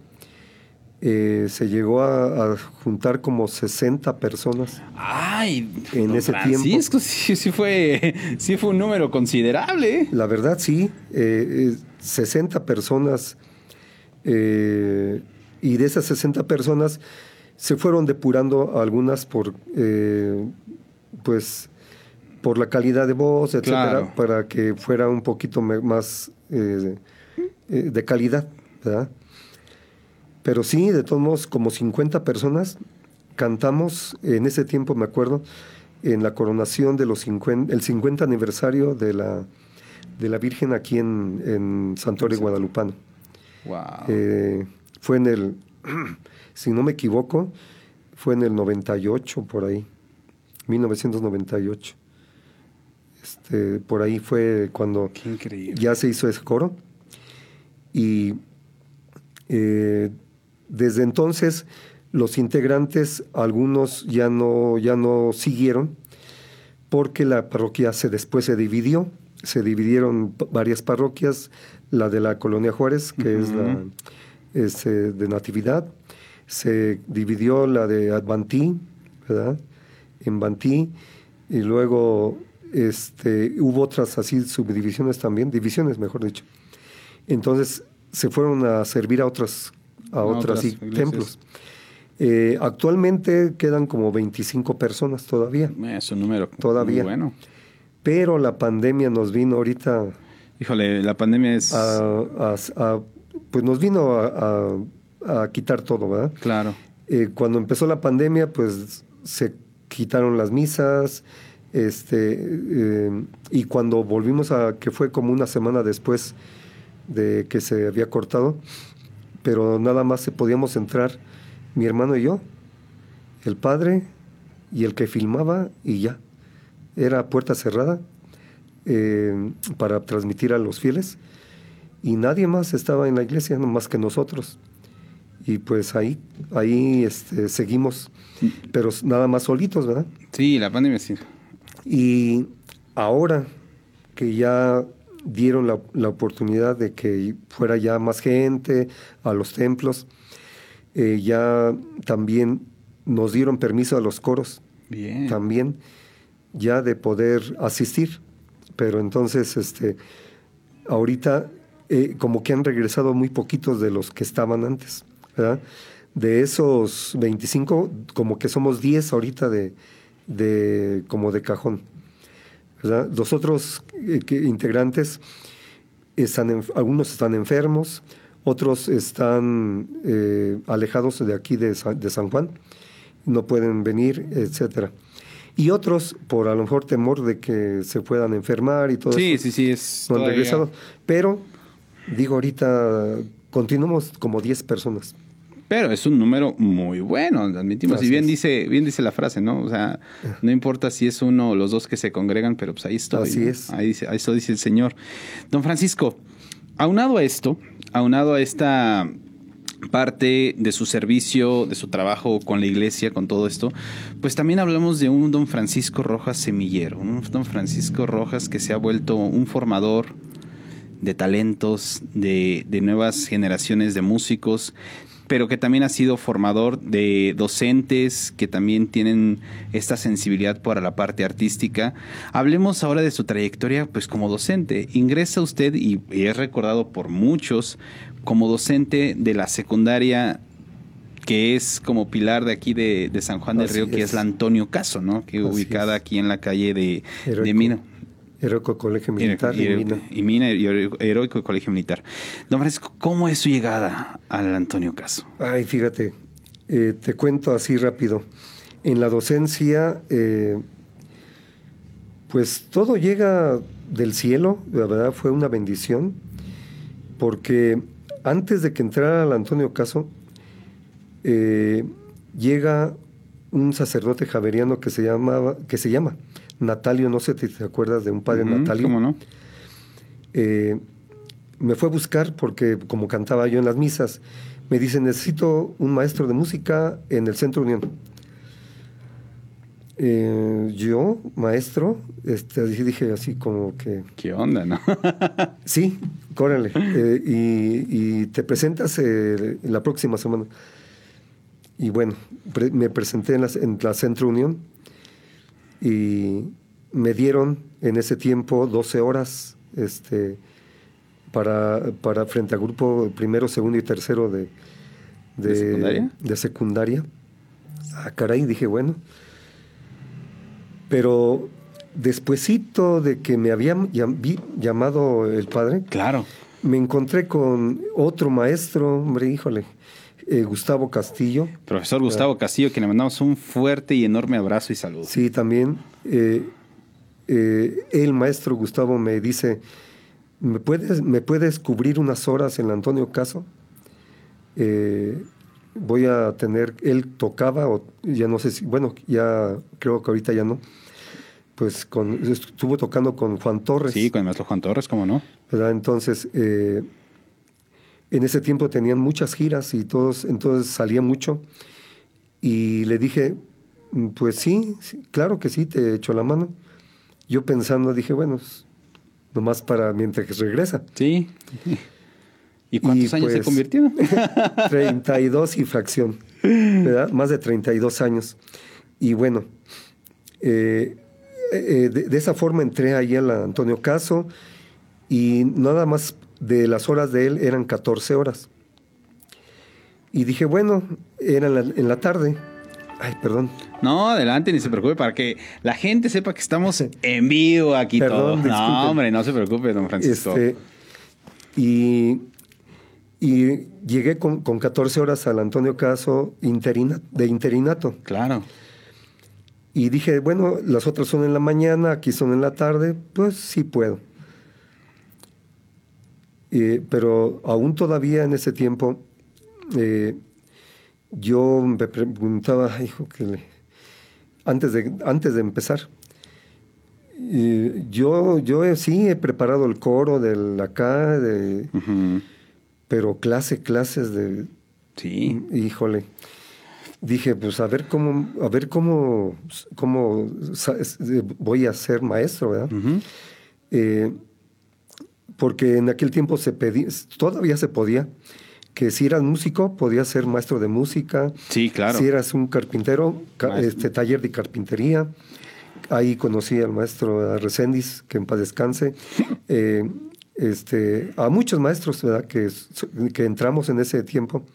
eh, se llegó a, a juntar como 60 personas. Ay, En ese Francisco, sí, sí fue, sí fue un número considerable. ¿eh? La verdad, sí, eh, eh, 60 personas. eh, y de esas 60 personas se fueron depurando algunas por, eh, pues, por la calidad de voz, etcétera, Claro. para que fuera un poquito más eh, eh, de calidad, ¿verdad? Pero sí, de todos modos, como 50 personas cantamos en ese tiempo, me acuerdo, en la coronación de los 50, el 50 aniversario de la, de la Virgen aquí en, en Santuario Guadalupano. Wow. Eh, fue en el, [clears throat] si no me equivoco, fue en el 98 por ahí, 1998. Este, por ahí fue cuando ya se hizo ese coro. Y eh, desde entonces los integrantes, algunos ya no, ya no siguieron, porque la parroquia se, después se dividió. Se dividieron varias parroquias, la de la Colonia Juárez, que es la es, eh, de Natividad. Se dividió la de Advantí, ¿verdad? En Bantí. Y luego este, hubo otras así subdivisiones también, divisiones mejor dicho. Entonces se fueron a servir a otras, a A otras templos. Eh, actualmente quedan como 25 personas todavía, Es un número Todavía. muy bueno. pero la pandemia nos vino ahorita Híjole, la pandemia es... a, pues nos vino a quitar todo, ¿verdad? claro. Eh, cuando empezó la pandemia, pues se quitaron las misas, este, eh, y cuando volvimos a, que fue como una semana después de que se había cortado, pero nada más se podíamos entrar mi hermano y yo, el padre y el que filmaba y ya. Era puerta cerrada eh, para transmitir a los fieles y nadie más estaba en la iglesia, más que nosotros. Y pues ahí, ahí este, seguimos, pero nada más solitos, ¿verdad? Sí, la pandemia sí. Y ahora que ya dieron la, la oportunidad de que fuera ya más gente a los templos, eh, ya también nos dieron permiso a los coros, Bien. también ya de poder asistir. Pero entonces, este, ahorita eh, como que han regresado muy poquitos de los que estaban antes, ¿verdad? De esos 25, como que somos 10 ahorita de, de como de cajón. ¿Verdad? Los otros eh, que- integrantes, están en- algunos están enfermos, otros están eh, alejados de aquí de, Sa- de San Juan, no pueden venir, etcétera. Y otros, por a lo mejor temor de que se puedan enfermar y todo Sí, eso, sí, sí, es no han regresado. Pero, digo ahorita, continuamos como 10 personas. Pero es un número muy bueno, admitimos. Así y bien dice, bien dice la frase, ¿no? O sea, [laughs] no importa si es uno o los dos que se congregan, pero pues ahí estoy. Así es. Ahí dice, eso dice el Señor. Don Francisco, aunado a esto, aunado a esta parte de su servicio, de su trabajo con la iglesia, con todo esto, pues también hablamos de un don Francisco Rojas semillero, un don Francisco Rojas que se ha vuelto un formador de talentos, de, de nuevas generaciones de músicos, pero que también ha sido formador de docentes que también tienen esta sensibilidad para la parte artística. Hablemos ahora de su trayectoria pues como docente. Ingresa usted y, y es recordado por muchos como docente de la secundaria que es como pilar de aquí de, de San Juan del Así Río, que es. es. la Antonio Caso, ¿no? Que Así ubicada es. aquí en la calle de, de Heroico. Mina. Heroico Colegio Militar Y, y Mina. y Mina y Heroico Colegio Militar. Don Francisco, ¿cómo es su llegada al Antonio Caso? Ay, fíjate, eh, te cuento así rápido. En la docencia, eh, pues todo llega del cielo, la verdad fue una bendición, porque antes de que entrara al Antonio Caso, eh, llega un sacerdote javeriano que se llamaba, que se llama Natalio, no sé si te acuerdas de un padre Natalio. ¿Cómo no? Eh, me fue a buscar porque como cantaba yo en las misas, me dice, necesito un maestro de música en el Centro Unión. Eh, yo, maestro, este, dije, dije así como que, ¿Qué onda, no? [laughs] sí, córrele, eh, y, y te presentas eh, la próxima semana. y bueno, pre- me presenté en la, en la Centro Unión y me dieron en ese tiempo 12 horas este, para, para frente al grupo primero, segundo y tercero de, ¿De secundaria? de secundaria. Ah, caray, dije, bueno. Pero despuesito de que me había llamado el padre, Claro. me encontré con otro maestro, hombre, híjole, eh, Gustavo Castillo. Profesor Gustavo Castillo, que le mandamos un fuerte y enorme abrazo y saludo. Sí, también. eh, eh, el maestro Gustavo me dice, ¿me puedes, ¿me puedes cubrir unas horas en el Antonio Caso? Voy a tener, él tocaba, o ya no sé si, bueno, ya creo que ahorita ya no, pues con, estuvo tocando con Juan Torres. Sí, con el maestro Juan Torres, ¿cómo no? ¿verdad? Entonces, eh, en ese tiempo tenían muchas giras y todos, entonces salía mucho. Y le dije, "Mm, pues sí, sí, claro que sí, te echo la mano. Yo pensando, dije, bueno, nomás para mientras regresa. Sí. [laughs] ¿Y cuántos Y, años se pues, convirtió? [laughs] 32 y fracción, ¿verdad? Más de 32 años. Y bueno, eh, eh, de, de esa forma entré ahí al Antonio Caso y nada más de las horas de él eran 14 horas. Y dije, bueno, era en la, en la tarde. Ay, perdón. No, adelante, ni se preocupe, para que la gente sepa que estamos en vivo aquí Perdón, todo. disculpe. No, hombre, no se preocupe, don Francisco. Este, y, y llegué con, con 14 horas al Antonio Caso interina, de interinato. Claro. Y dije, bueno, las otras son en la mañana, aquí son en la tarde, pues sí puedo. Eh, pero aún todavía en ese tiempo, eh, yo me preguntaba, "Ay, hijo, que le-". antes, de, antes de empezar, eh, yo, yo sí he preparado el coro del acá, de, Ujú. pero clase, clases de, Sí. Híjole. Dije, pues a ver cómo, a ver cómo, cómo voy a ser maestro, ¿verdad? Eh, porque en aquel tiempo se pedía, todavía se podía, que si eras músico, podías ser maestro de música. Sí, claro. Si eras un carpintero, ca- este taller de carpintería. Ahí conocí al maestro Reséndiz, que en paz descanse. [laughs] Eh, este, a muchos maestros, ¿verdad? Que, que entramos en ese tiempo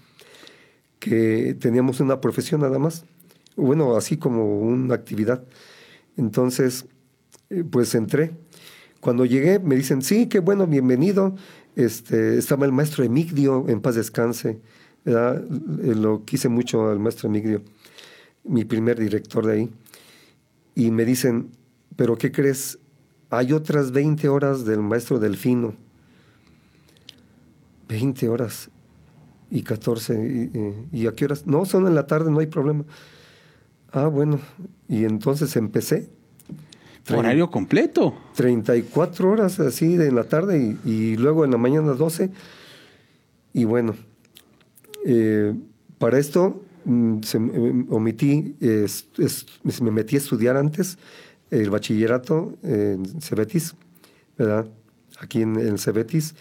que teníamos una profesión nada más, bueno, así como una actividad. Entonces, eh, pues entré. Cuando llegué, me dicen, sí, qué bueno, bienvenido. Este, estaba el maestro Emigdio, en paz descanse. Eh, Lo quise mucho al maestro Emigdio, mi primer director de ahí. Y me dicen, ¿pero qué crees? Hay otras 20 horas del maestro Delfino. 20 horas y 14. Y, y- ¿y a qué horas? No, son en la tarde, no hay problema. Ah, bueno. Y entonces empecé. Horario completo. 34 horas así de en la tarde y, y luego en la mañana 12. Y bueno, eh, para esto mm, se, eh, omití, eh, es- es- me metí a estudiar antes el bachillerato en Cebetis, ¿verdad? Aquí en, en Cebetis.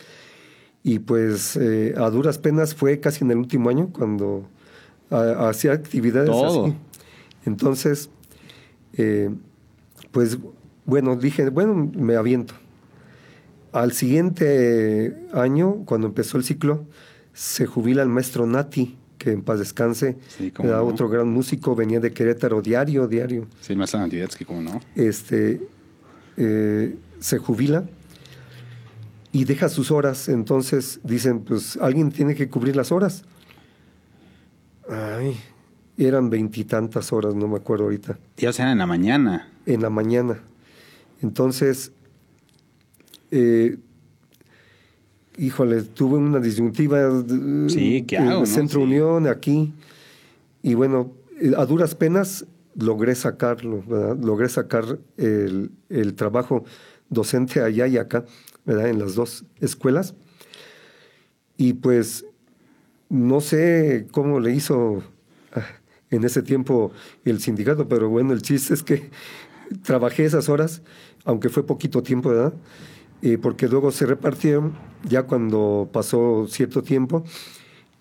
Y pues eh, a duras penas fue casi en el último año cuando ah, hacía actividades Todo. así. Entonces, eh, pues bueno, dije, bueno, me aviento. Al siguiente año, cuando empezó el ciclo, se jubila el maestro Nati, que en paz descanse, Sí, era no. otro gran músico, venía de Querétaro diario, diario. Sí, maestro Natividad, como no. Este, eh, se jubila y deja sus horas. Entonces dicen, pues alguien tiene que cubrir las horas. Ay, eran veintitantas horas, no me acuerdo ahorita Ya o sea, en la mañana. en la mañana. Entonces, eh, híjole, tuve una disyuntiva. eh, Sí, ¿qué en hago, no? Centro Sí. Unión, aquí. Y bueno, eh, a duras penas logré sacarlo, ¿verdad? Logré sacar el, el trabajo docente allá y acá, ¿verdad? En las dos escuelas. Y pues, no sé cómo le hizo ah, en ese tiempo el sindicato, pero bueno, el chiste es que trabajé esas horas, aunque fue poquito tiempo, ¿verdad? Eh, porque luego se repartieron ya cuando pasó cierto tiempo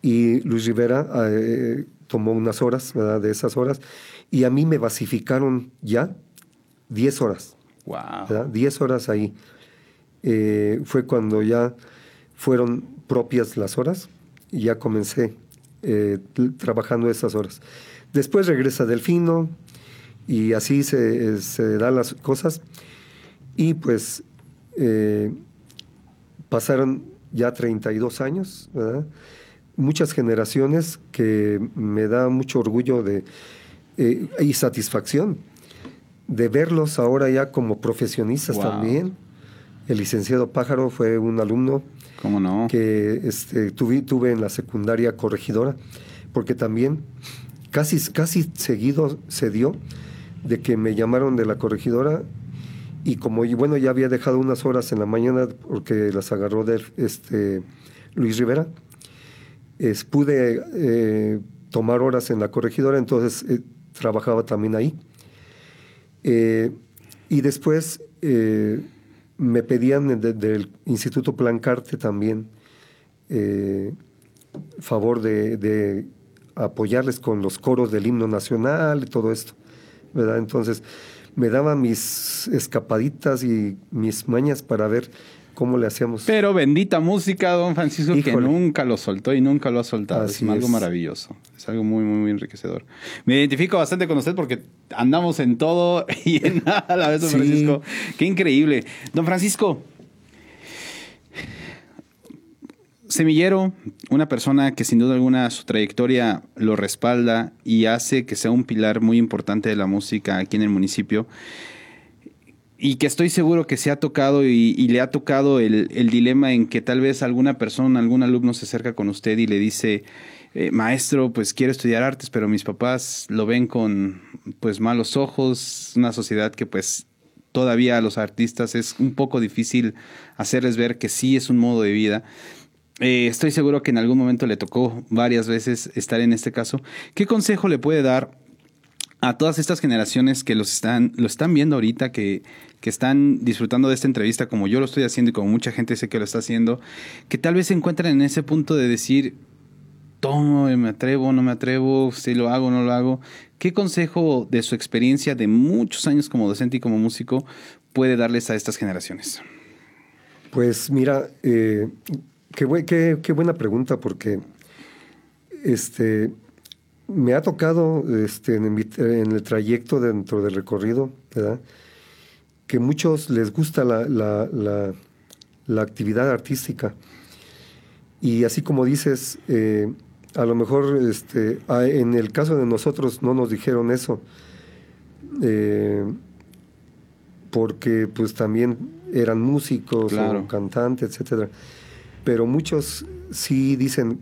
y Luis Rivera eh, tomó unas horas, ¿verdad? De esas horas, y a mí me basificaron ya 10 horas. Wow. ¿verdad? 10 horas ahí. Eh, fue cuando ya fueron propias las horas y ya comencé eh, trabajando esas horas. Después regresa Delfino y así se, se dan las cosas. Y pues eh, pasaron ya 32 años, ¿verdad? muchas generaciones que me da mucho orgullo de, eh, y satisfacción de verlos ahora ya como profesionistas Wow. también. El licenciado Pájaro fue un alumno ¿Cómo no? que este, tuve, tuve en la secundaria corregidora, porque también casi, casi seguido se dio de que me llamaron de la corregidora y como bueno ya había dejado unas horas en la mañana porque las agarró de este Luis Rivera, pude eh, tomar horas en la corregidora, entonces eh, trabajaba también ahí. Eh, y después me pedían de- del Instituto Plancarte también favor de apoyarles con los coros del himno nacional y todo esto, ¿verdad? Entonces me daban mis escapaditas y mis mañas para ver cómo le hacíamos. Pero bendita música, don Francisco, que nunca lo soltó y nunca lo ha soltado. Así es algo es. maravilloso. Es algo muy, muy, muy enriquecedor. Me identifico bastante con usted porque andamos en todo [laughs] y en nada a la vez, don Sí. Francisco. Qué increíble. Don Francisco, semillero, una persona que sin duda alguna su trayectoria lo respalda y hace que sea un pilar muy importante de la música aquí en el municipio y que estoy seguro que se ha tocado y, le ha tocado el, el dilema en que tal vez alguna persona, algún alumno se acerca con usted y le dice, eh, maestro, pues quiero estudiar artes, pero mis papás lo ven con pues malos ojos, una sociedad que pues todavía a los artistas es un poco difícil hacerles ver que sí es un modo de vida. Eh, estoy seguro que en algún momento le tocó varias veces estar en este caso. ¿Qué consejo le puede dar a todas estas generaciones que los están, lo están viendo ahorita, que, que están disfrutando de esta entrevista como yo lo estoy haciendo y como mucha gente sé que lo está haciendo, que tal vez se encuentran en ese punto de decir, tomo, me atrevo, no me atrevo, si lo hago, no lo hago. ¿Qué consejo de su experiencia de muchos años como docente y como músico puede darles a estas generaciones? Pues mira, eh, qué, qué- qué buena pregunta porque este, me ha tocado este, en, mi- en el trayecto dentro del recorrido, ¿verdad? que muchos les gusta la, la- la- la actividad artística. Y así como dices, eh, a lo mejor este, en el caso de nosotros no nos dijeron eso. eh, porque pues también eran músicos Claro. o cantantes, etcétera. Pero muchos sí dicen,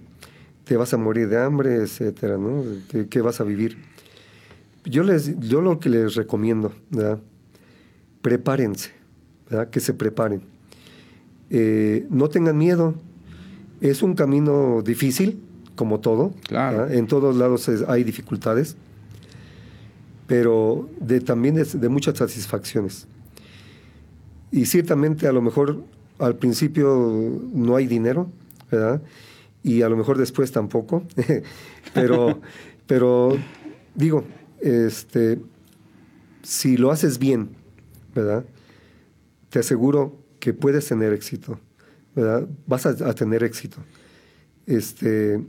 te vas a morir de hambre, etcétera, ¿no? ¿Qué, qué vas a vivir? Yo, les, yo lo que les recomiendo, ¿verdad? Prepárense, ¿verdad? Que se preparen. Eh, no tengan miedo. Es un camino difícil, como todo. Claro. En todos lados es- hay dificultades, pero de, también es de muchas satisfacciones. Y ciertamente a lo mejor al principio no hay dinero, ¿verdad? Y a lo mejor después tampoco, [laughs] pero, [laughs] pero digo, este, si lo haces bien, ¿verdad? Te aseguro que puedes tener éxito, ¿verdad? Vas a, a tener éxito. Este,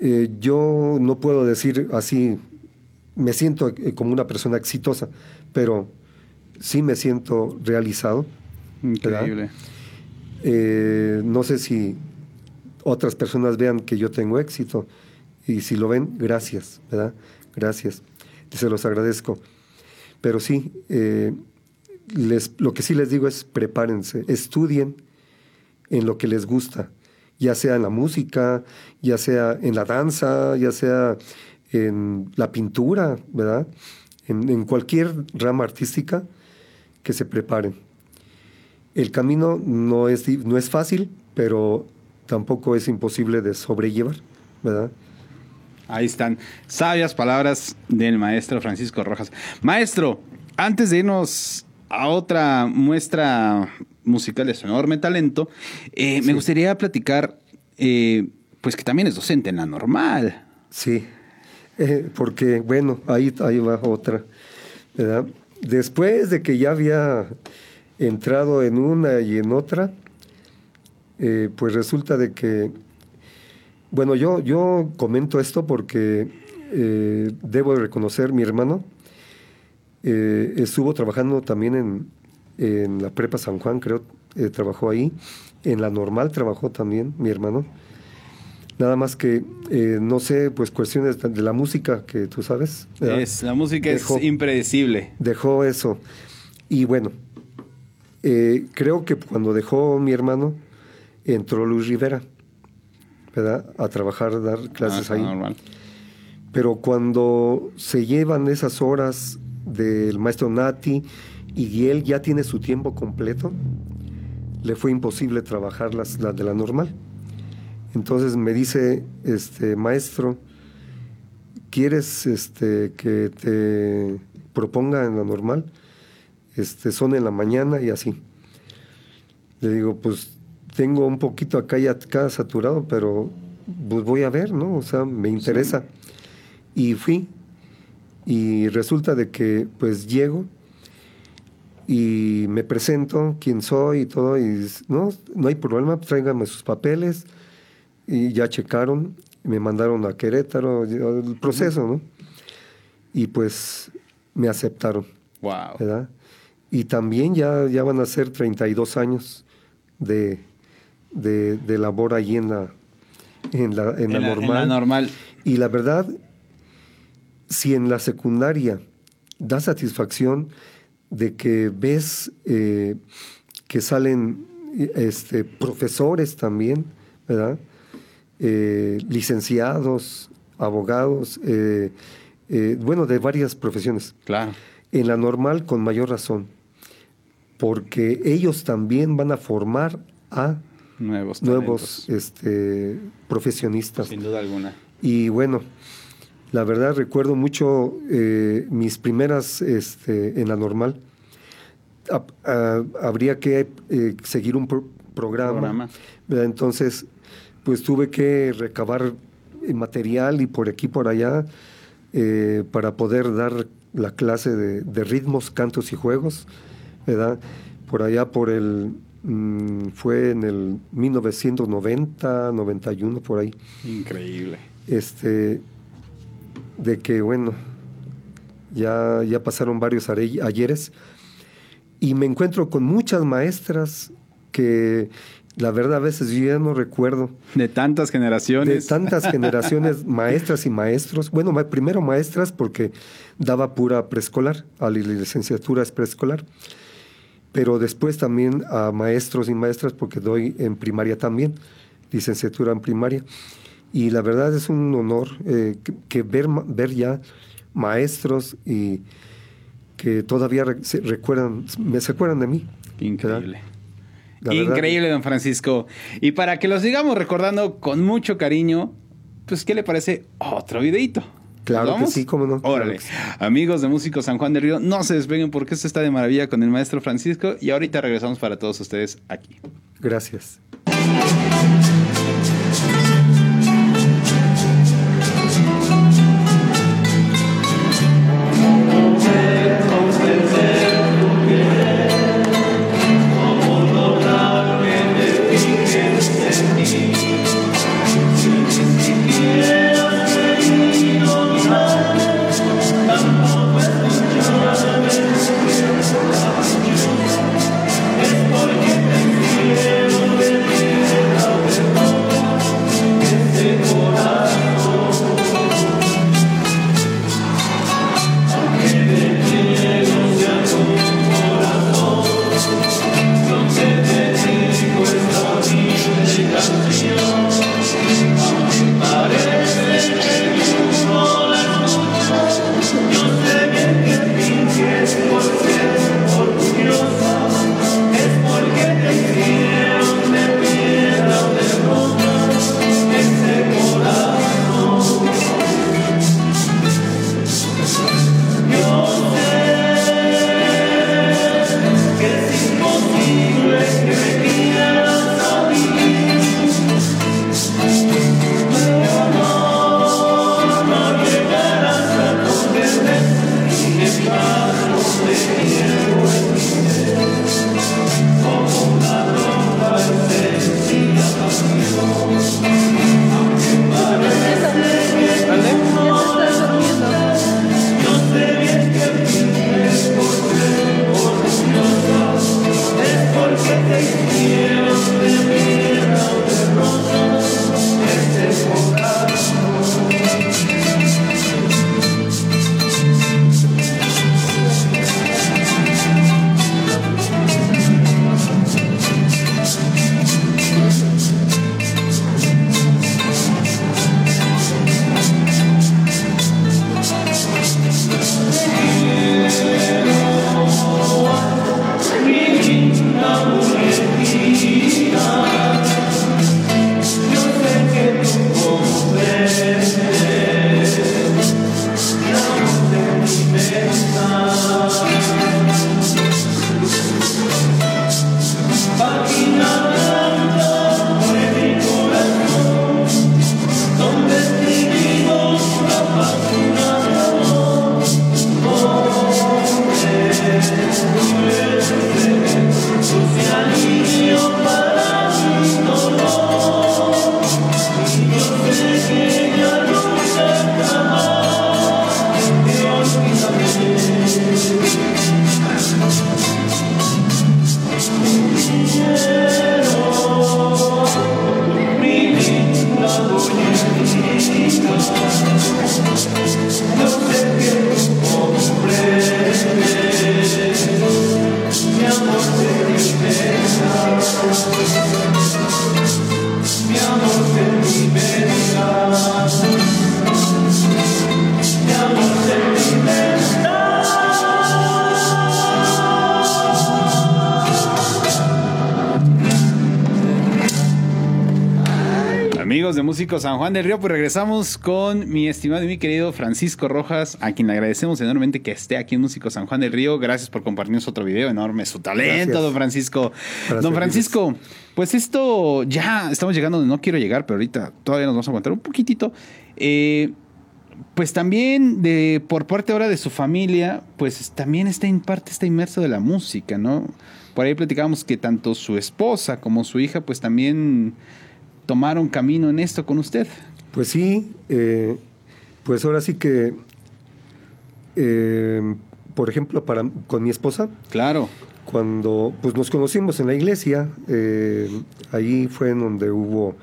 eh, yo no puedo decir así, me siento eh, como una persona exitosa, pero sí me siento realizado. Increíble. Eh, no sé si otras personas vean que yo tengo éxito y si lo ven, gracias, ¿verdad? Gracias. Se los agradezco. Pero sí, eh, les, lo que sí les digo es prepárense, estudien en lo que les gusta, ya sea en la música, ya sea en la danza, ya sea en la pintura, ¿verdad? En, en cualquier rama artística, que se preparen. El camino no es, no es fácil, pero tampoco es imposible de sobrellevar, ¿verdad? Ahí están. Sabias palabras del maestro Francisco Rojas. Maestro, antes de irnos a otra muestra musical de su enorme talento, eh, me gustaría platicar, eh, pues que también es docente en la normal. Sí, eh, porque bueno, ahí, ahí va otra, ¿verdad? Después de que ya había entrado en una y en otra, eh, pues resulta de que, bueno, yo, yo comento esto porque eh, debo reconocer, mi hermano estuvo trabajando también en, en, la Prepa San Juan, creo, trabajó ahí, en la normal trabajó también mi hermano. Nada más que, eh, no sé, pues cuestiones de la música que tú sabes. Es, la música es impredecible. Dejó eso. Y bueno, eh, creo que cuando dejó mi hermano, entró Luis Rivera, ¿verdad? A trabajar, dar clases ah, ahí. Normal. Pero cuando se llevan esas horas del maestro Nati y él ya tiene su tiempo completo, le fue imposible trabajar las, las de la normal. Entonces me dice, este, maestro, ¿quieres este, que te proponga en la normal? Este, son en la mañana y así. Le digo, pues tengo un poquito acá ya acá saturado, pero pues voy a ver, ¿no? O sea, me interesa. Y fui. Y resulta de que pues llego y me presento quién soy y todo, y no, no hay problema, tráigame sus papeles, y ya checaron, me mandaron a Querétaro, el proceso, ¿no? Y pues me aceptaron. Wow. ¿verdad? Y también ya, ya van a ser 32 años de, de, de labor allí en la, en la, en la, normal. En la normal. Y la verdad, si en la secundaria da satisfacción, de que ves eh, que salen este, profesores también, ¿verdad? Eh, licenciados, abogados, eh, bueno, de varias profesiones. Claro. En la normal, con mayor razón, porque ellos también van a formar a nuevos, nuevos este, profesionistas. Sin duda alguna. Y bueno, la verdad recuerdo mucho eh, mis primeras este, en la normal. habría que eh, seguir un programa. Entonces, pues tuve que recabar material y por aquí por allá eh, para poder dar la clase de, ritmos, cantos y juegos. ¿Verdad? Por allá por el mm, fue en el 1990, 91 por ahí. Increíble. Este de que, bueno, ya, ya pasaron varios ayeres y me encuentro con muchas maestras que la verdad a veces yo ya no recuerdo. De tantas generaciones. De tantas generaciones, [laughs] maestras y maestros. Bueno, primero maestras porque daba pura preescolar, a la licenciatura es preescolar. Pero después también a maestros y maestras porque doy en primaria también, licenciatura en primaria. Y la verdad es un honor eh, que, ver, ver ya maestros y que todavía se recuerdan, me se acuerdan de mí. Increíble. Increíble, don Francisco. Y para que los sigamos recordando con mucho cariño, pues, ¿qué le parece otro videito? Claro que sí, cómo no. Órale. Amigos de Músicos San Juan del Río, no se despeguen porque esto está de maravilla con el maestro Francisco y ahorita regresamos para todos ustedes aquí. Gracias. San Juan del Río, pues regresamos con mi estimado y mi querido Francisco Rojas, a quien le agradecemos enormemente que esté aquí en Músico San Juan del Río. Gracias por compartirnos otro video enorme, su talento, Gracias. don Francisco. Don. Francisco, pues esto ya estamos llegando donde no quiero llegar, pero ahorita todavía nos vamos a aguantar un poquitito. Eh, pues también de por parte ahora de su familia, pues también está en parte está inmerso de la música, ¿no? Por ahí platicábamos que tanto su esposa como su hija, pues también tomaron camino en esto con usted. Pues sí, eh, pues ahora sí que, eh, por ejemplo, para, con mi esposa, Claro. cuando pues nos conocimos en la iglesia, eh, ahí fue en donde hubo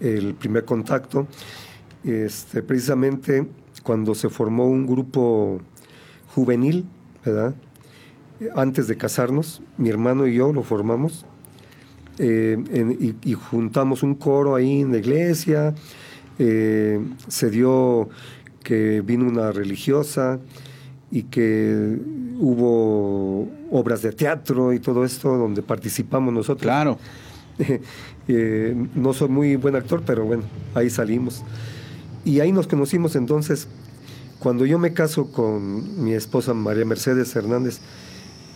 el primer contacto, este, precisamente cuando se formó un grupo juvenil, ¿verdad? Antes de casarnos, mi hermano y yo lo formamos eh, en- y, y juntamos un coro ahí en la iglesia, eh, se dio que vino una religiosa y que hubo obras de teatro y todo esto donde participamos nosotros. Claro. [laughs] Eh, no soy muy buen actor, pero bueno, ahí salimos. Y ahí nos conocimos entonces. Cuando yo me caso con mi esposa María Mercedes Hernández,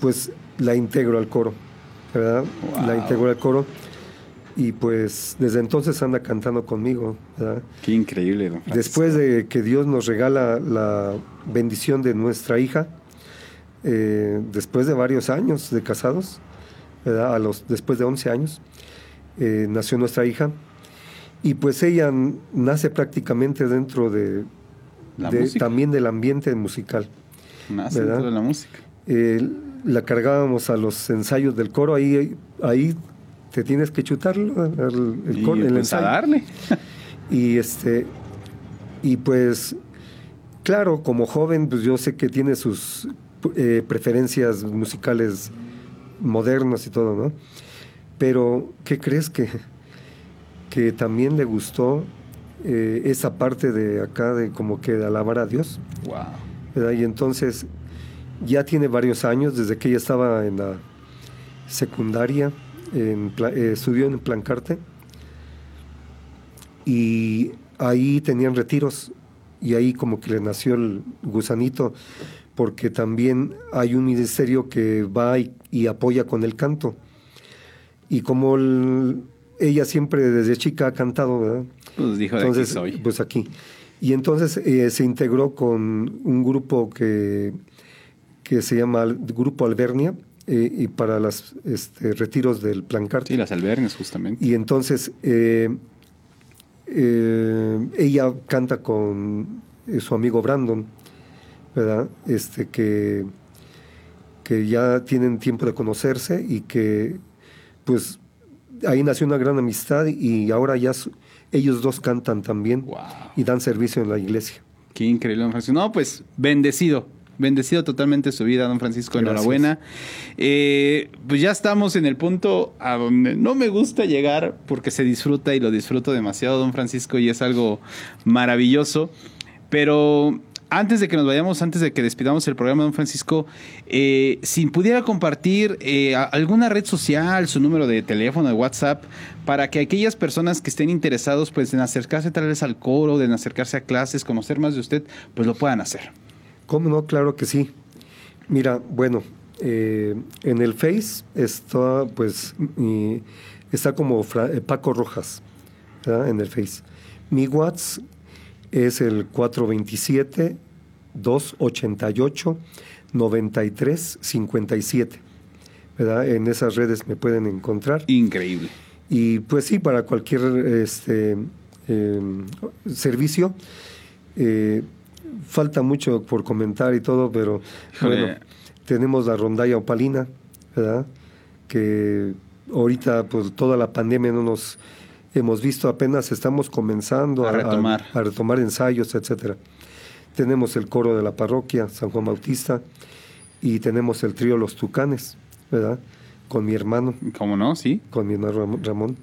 pues la integro al coro, ¿verdad? La Wow. integro al coro. Y pues desde entonces anda cantando conmigo, ¿verdad? Qué increíble, don. Después de que Dios nos regala la bendición de nuestra hija, eh, después de varios años de casados, ¿verdad? A los, después de 11 años, eh, nació nuestra hija. Y pues ella nace prácticamente dentro de, también del ambiente musical. Nace ¿verdad? dentro de la música. Eh, la cargábamos a los ensayos del coro, ahí, ahí te tienes que chutarlo, el, el y coro, el pues a ensayo. darle. [laughs] Y este y pues claro, como joven, pues yo sé que tiene sus eh, preferencias musicales modernas y todo, ¿no? Pero ¿qué crees que que también le gustó eh, esa parte de acá de como que de alabar a Dios, Wow. ¿verdad? Y entonces ya tiene varios años desde que ella estaba en la secundaria, en, eh, estudió en Plancarte y ahí tenían retiros y ahí como que le nació el gusanito porque también hay un ministerio que va y, y apoya con el canto y como el- ella siempre desde chica ha cantado, ¿verdad? Pues dijo de Entonces, aquí soy. pues aquí. Y entonces eh, se integró con un grupo que, que se llama Grupo Albernia eh, y para los retiros del Plancarte. Sí, las albernes, justamente. Y entonces eh, eh, ella canta con su amigo Brandon, ¿verdad? Este que, que ya tienen tiempo de conocerse y que pues ahí nació una gran amistad y ahora ya su- ellos dos cantan también Wow. y dan servicio en la iglesia. Qué increíble. No, pues bendecido. Bendecido totalmente su vida, don Francisco. Gracias. Enhorabuena. Eh, pues ya estamos en el punto a donde no me gusta llegar porque se disfruta y lo disfruto demasiado, don Francisco, y es algo maravilloso. Pero antes de que nos vayamos, antes de que despidamos el programa, don Francisco, eh, si pudiera compartir eh, alguna red social, su número de teléfono, de WhatsApp, para que aquellas personas que estén interesados pues, en acercarse tal vez al coro, en acercarse a clases, conocer más de usted, pues lo puedan hacer. ¿Cómo no? Claro que sí. Mira, bueno, eh, en el Face está, pues, mi- está como Fra- eh, Paco Rojas, ¿verdad? En el Face. Mi WhatsApp es el 427-288-03 93 57. ¿verdad? En esas redes me pueden encontrar. Increíble. Y pues sí, para cualquier este, eh, servicio. Eh, falta mucho por comentar y todo, pero bueno, tenemos la rondalla opalina, ¿verdad? Que ahorita, pues toda la pandemia no nos hemos visto, apenas estamos comenzando A retomar. a retomar ensayos, etcétera. Tenemos el coro de la parroquia San Juan Bautista y tenemos el trío Los Tucanes, ¿verdad? Con mi hermano, ¿Cómo no? Sí. con mi hermano Ram- Ramón.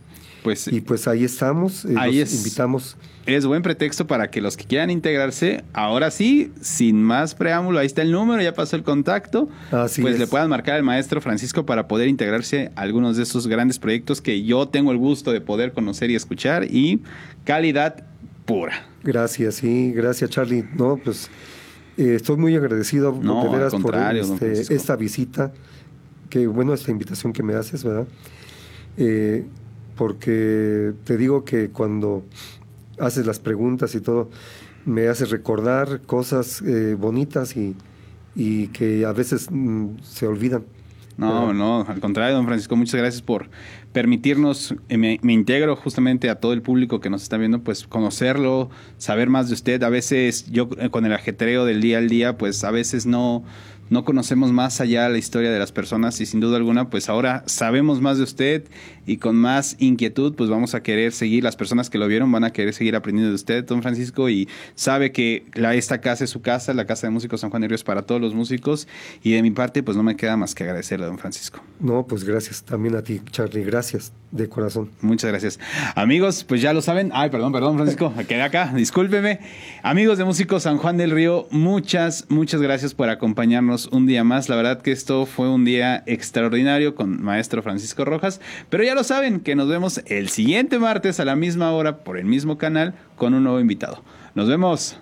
Pues Y pues ahí estamos, eh, Ahí los es. invitamos. es buen pretexto para que los que quieran integrarse, ahora sí, sin más preámbulo, ahí está el número, ya pasó el contacto, Así pues es. le puedan marcar al maestro Francisco para poder integrarse a algunos de esos grandes proyectos que yo tengo el gusto de poder conocer y escuchar y calidad pura. Gracias, sí, gracias Charlie. No, pues eh, estoy muy agradecido No, de veras por este, esta visita, que bueno, esta invitación que me haces, ¿verdad? Eh, porque te digo que cuando haces las preguntas y todo, me haces recordar cosas eh, bonitas y, y que a veces mm, se olvidan. No, no, al contrario, don Francisco, muchas gracias por permitirnos, eh, me, me integro justamente a todo el público que nos está viendo, pues conocerlo, saber más de usted. A veces yo eh, con el ajetreo del día al día, pues a veces no, no conocemos más allá la historia de las personas y sin duda alguna, pues ahora sabemos más de usted y con más inquietud, pues vamos a querer seguir, las personas que lo vieron van a querer seguir aprendiendo de usted, don Francisco, y sabe que la, esta casa es su casa, la Casa de Músicos San Juan de Ríos para todos los músicos y de mi parte, pues no me queda más que agradecerle, don Francisco. No, pues gracias también a ti, Charlie, gracias de corazón. Muchas gracias. Amigos, pues ya lo saben. Ay, perdón, perdón, Francisco, me quedé acá, discúlpeme. Amigos de Músicos San Juan del Río, muchas, muchas gracias por un día más. La verdad que esto fue un día extraordinario con maestro Francisco Rojas, pero ya lo saben que nos vemos el siguiente martes a la misma hora por el mismo canal con un nuevo invitado. Nos vemos.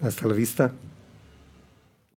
Hasta la vista.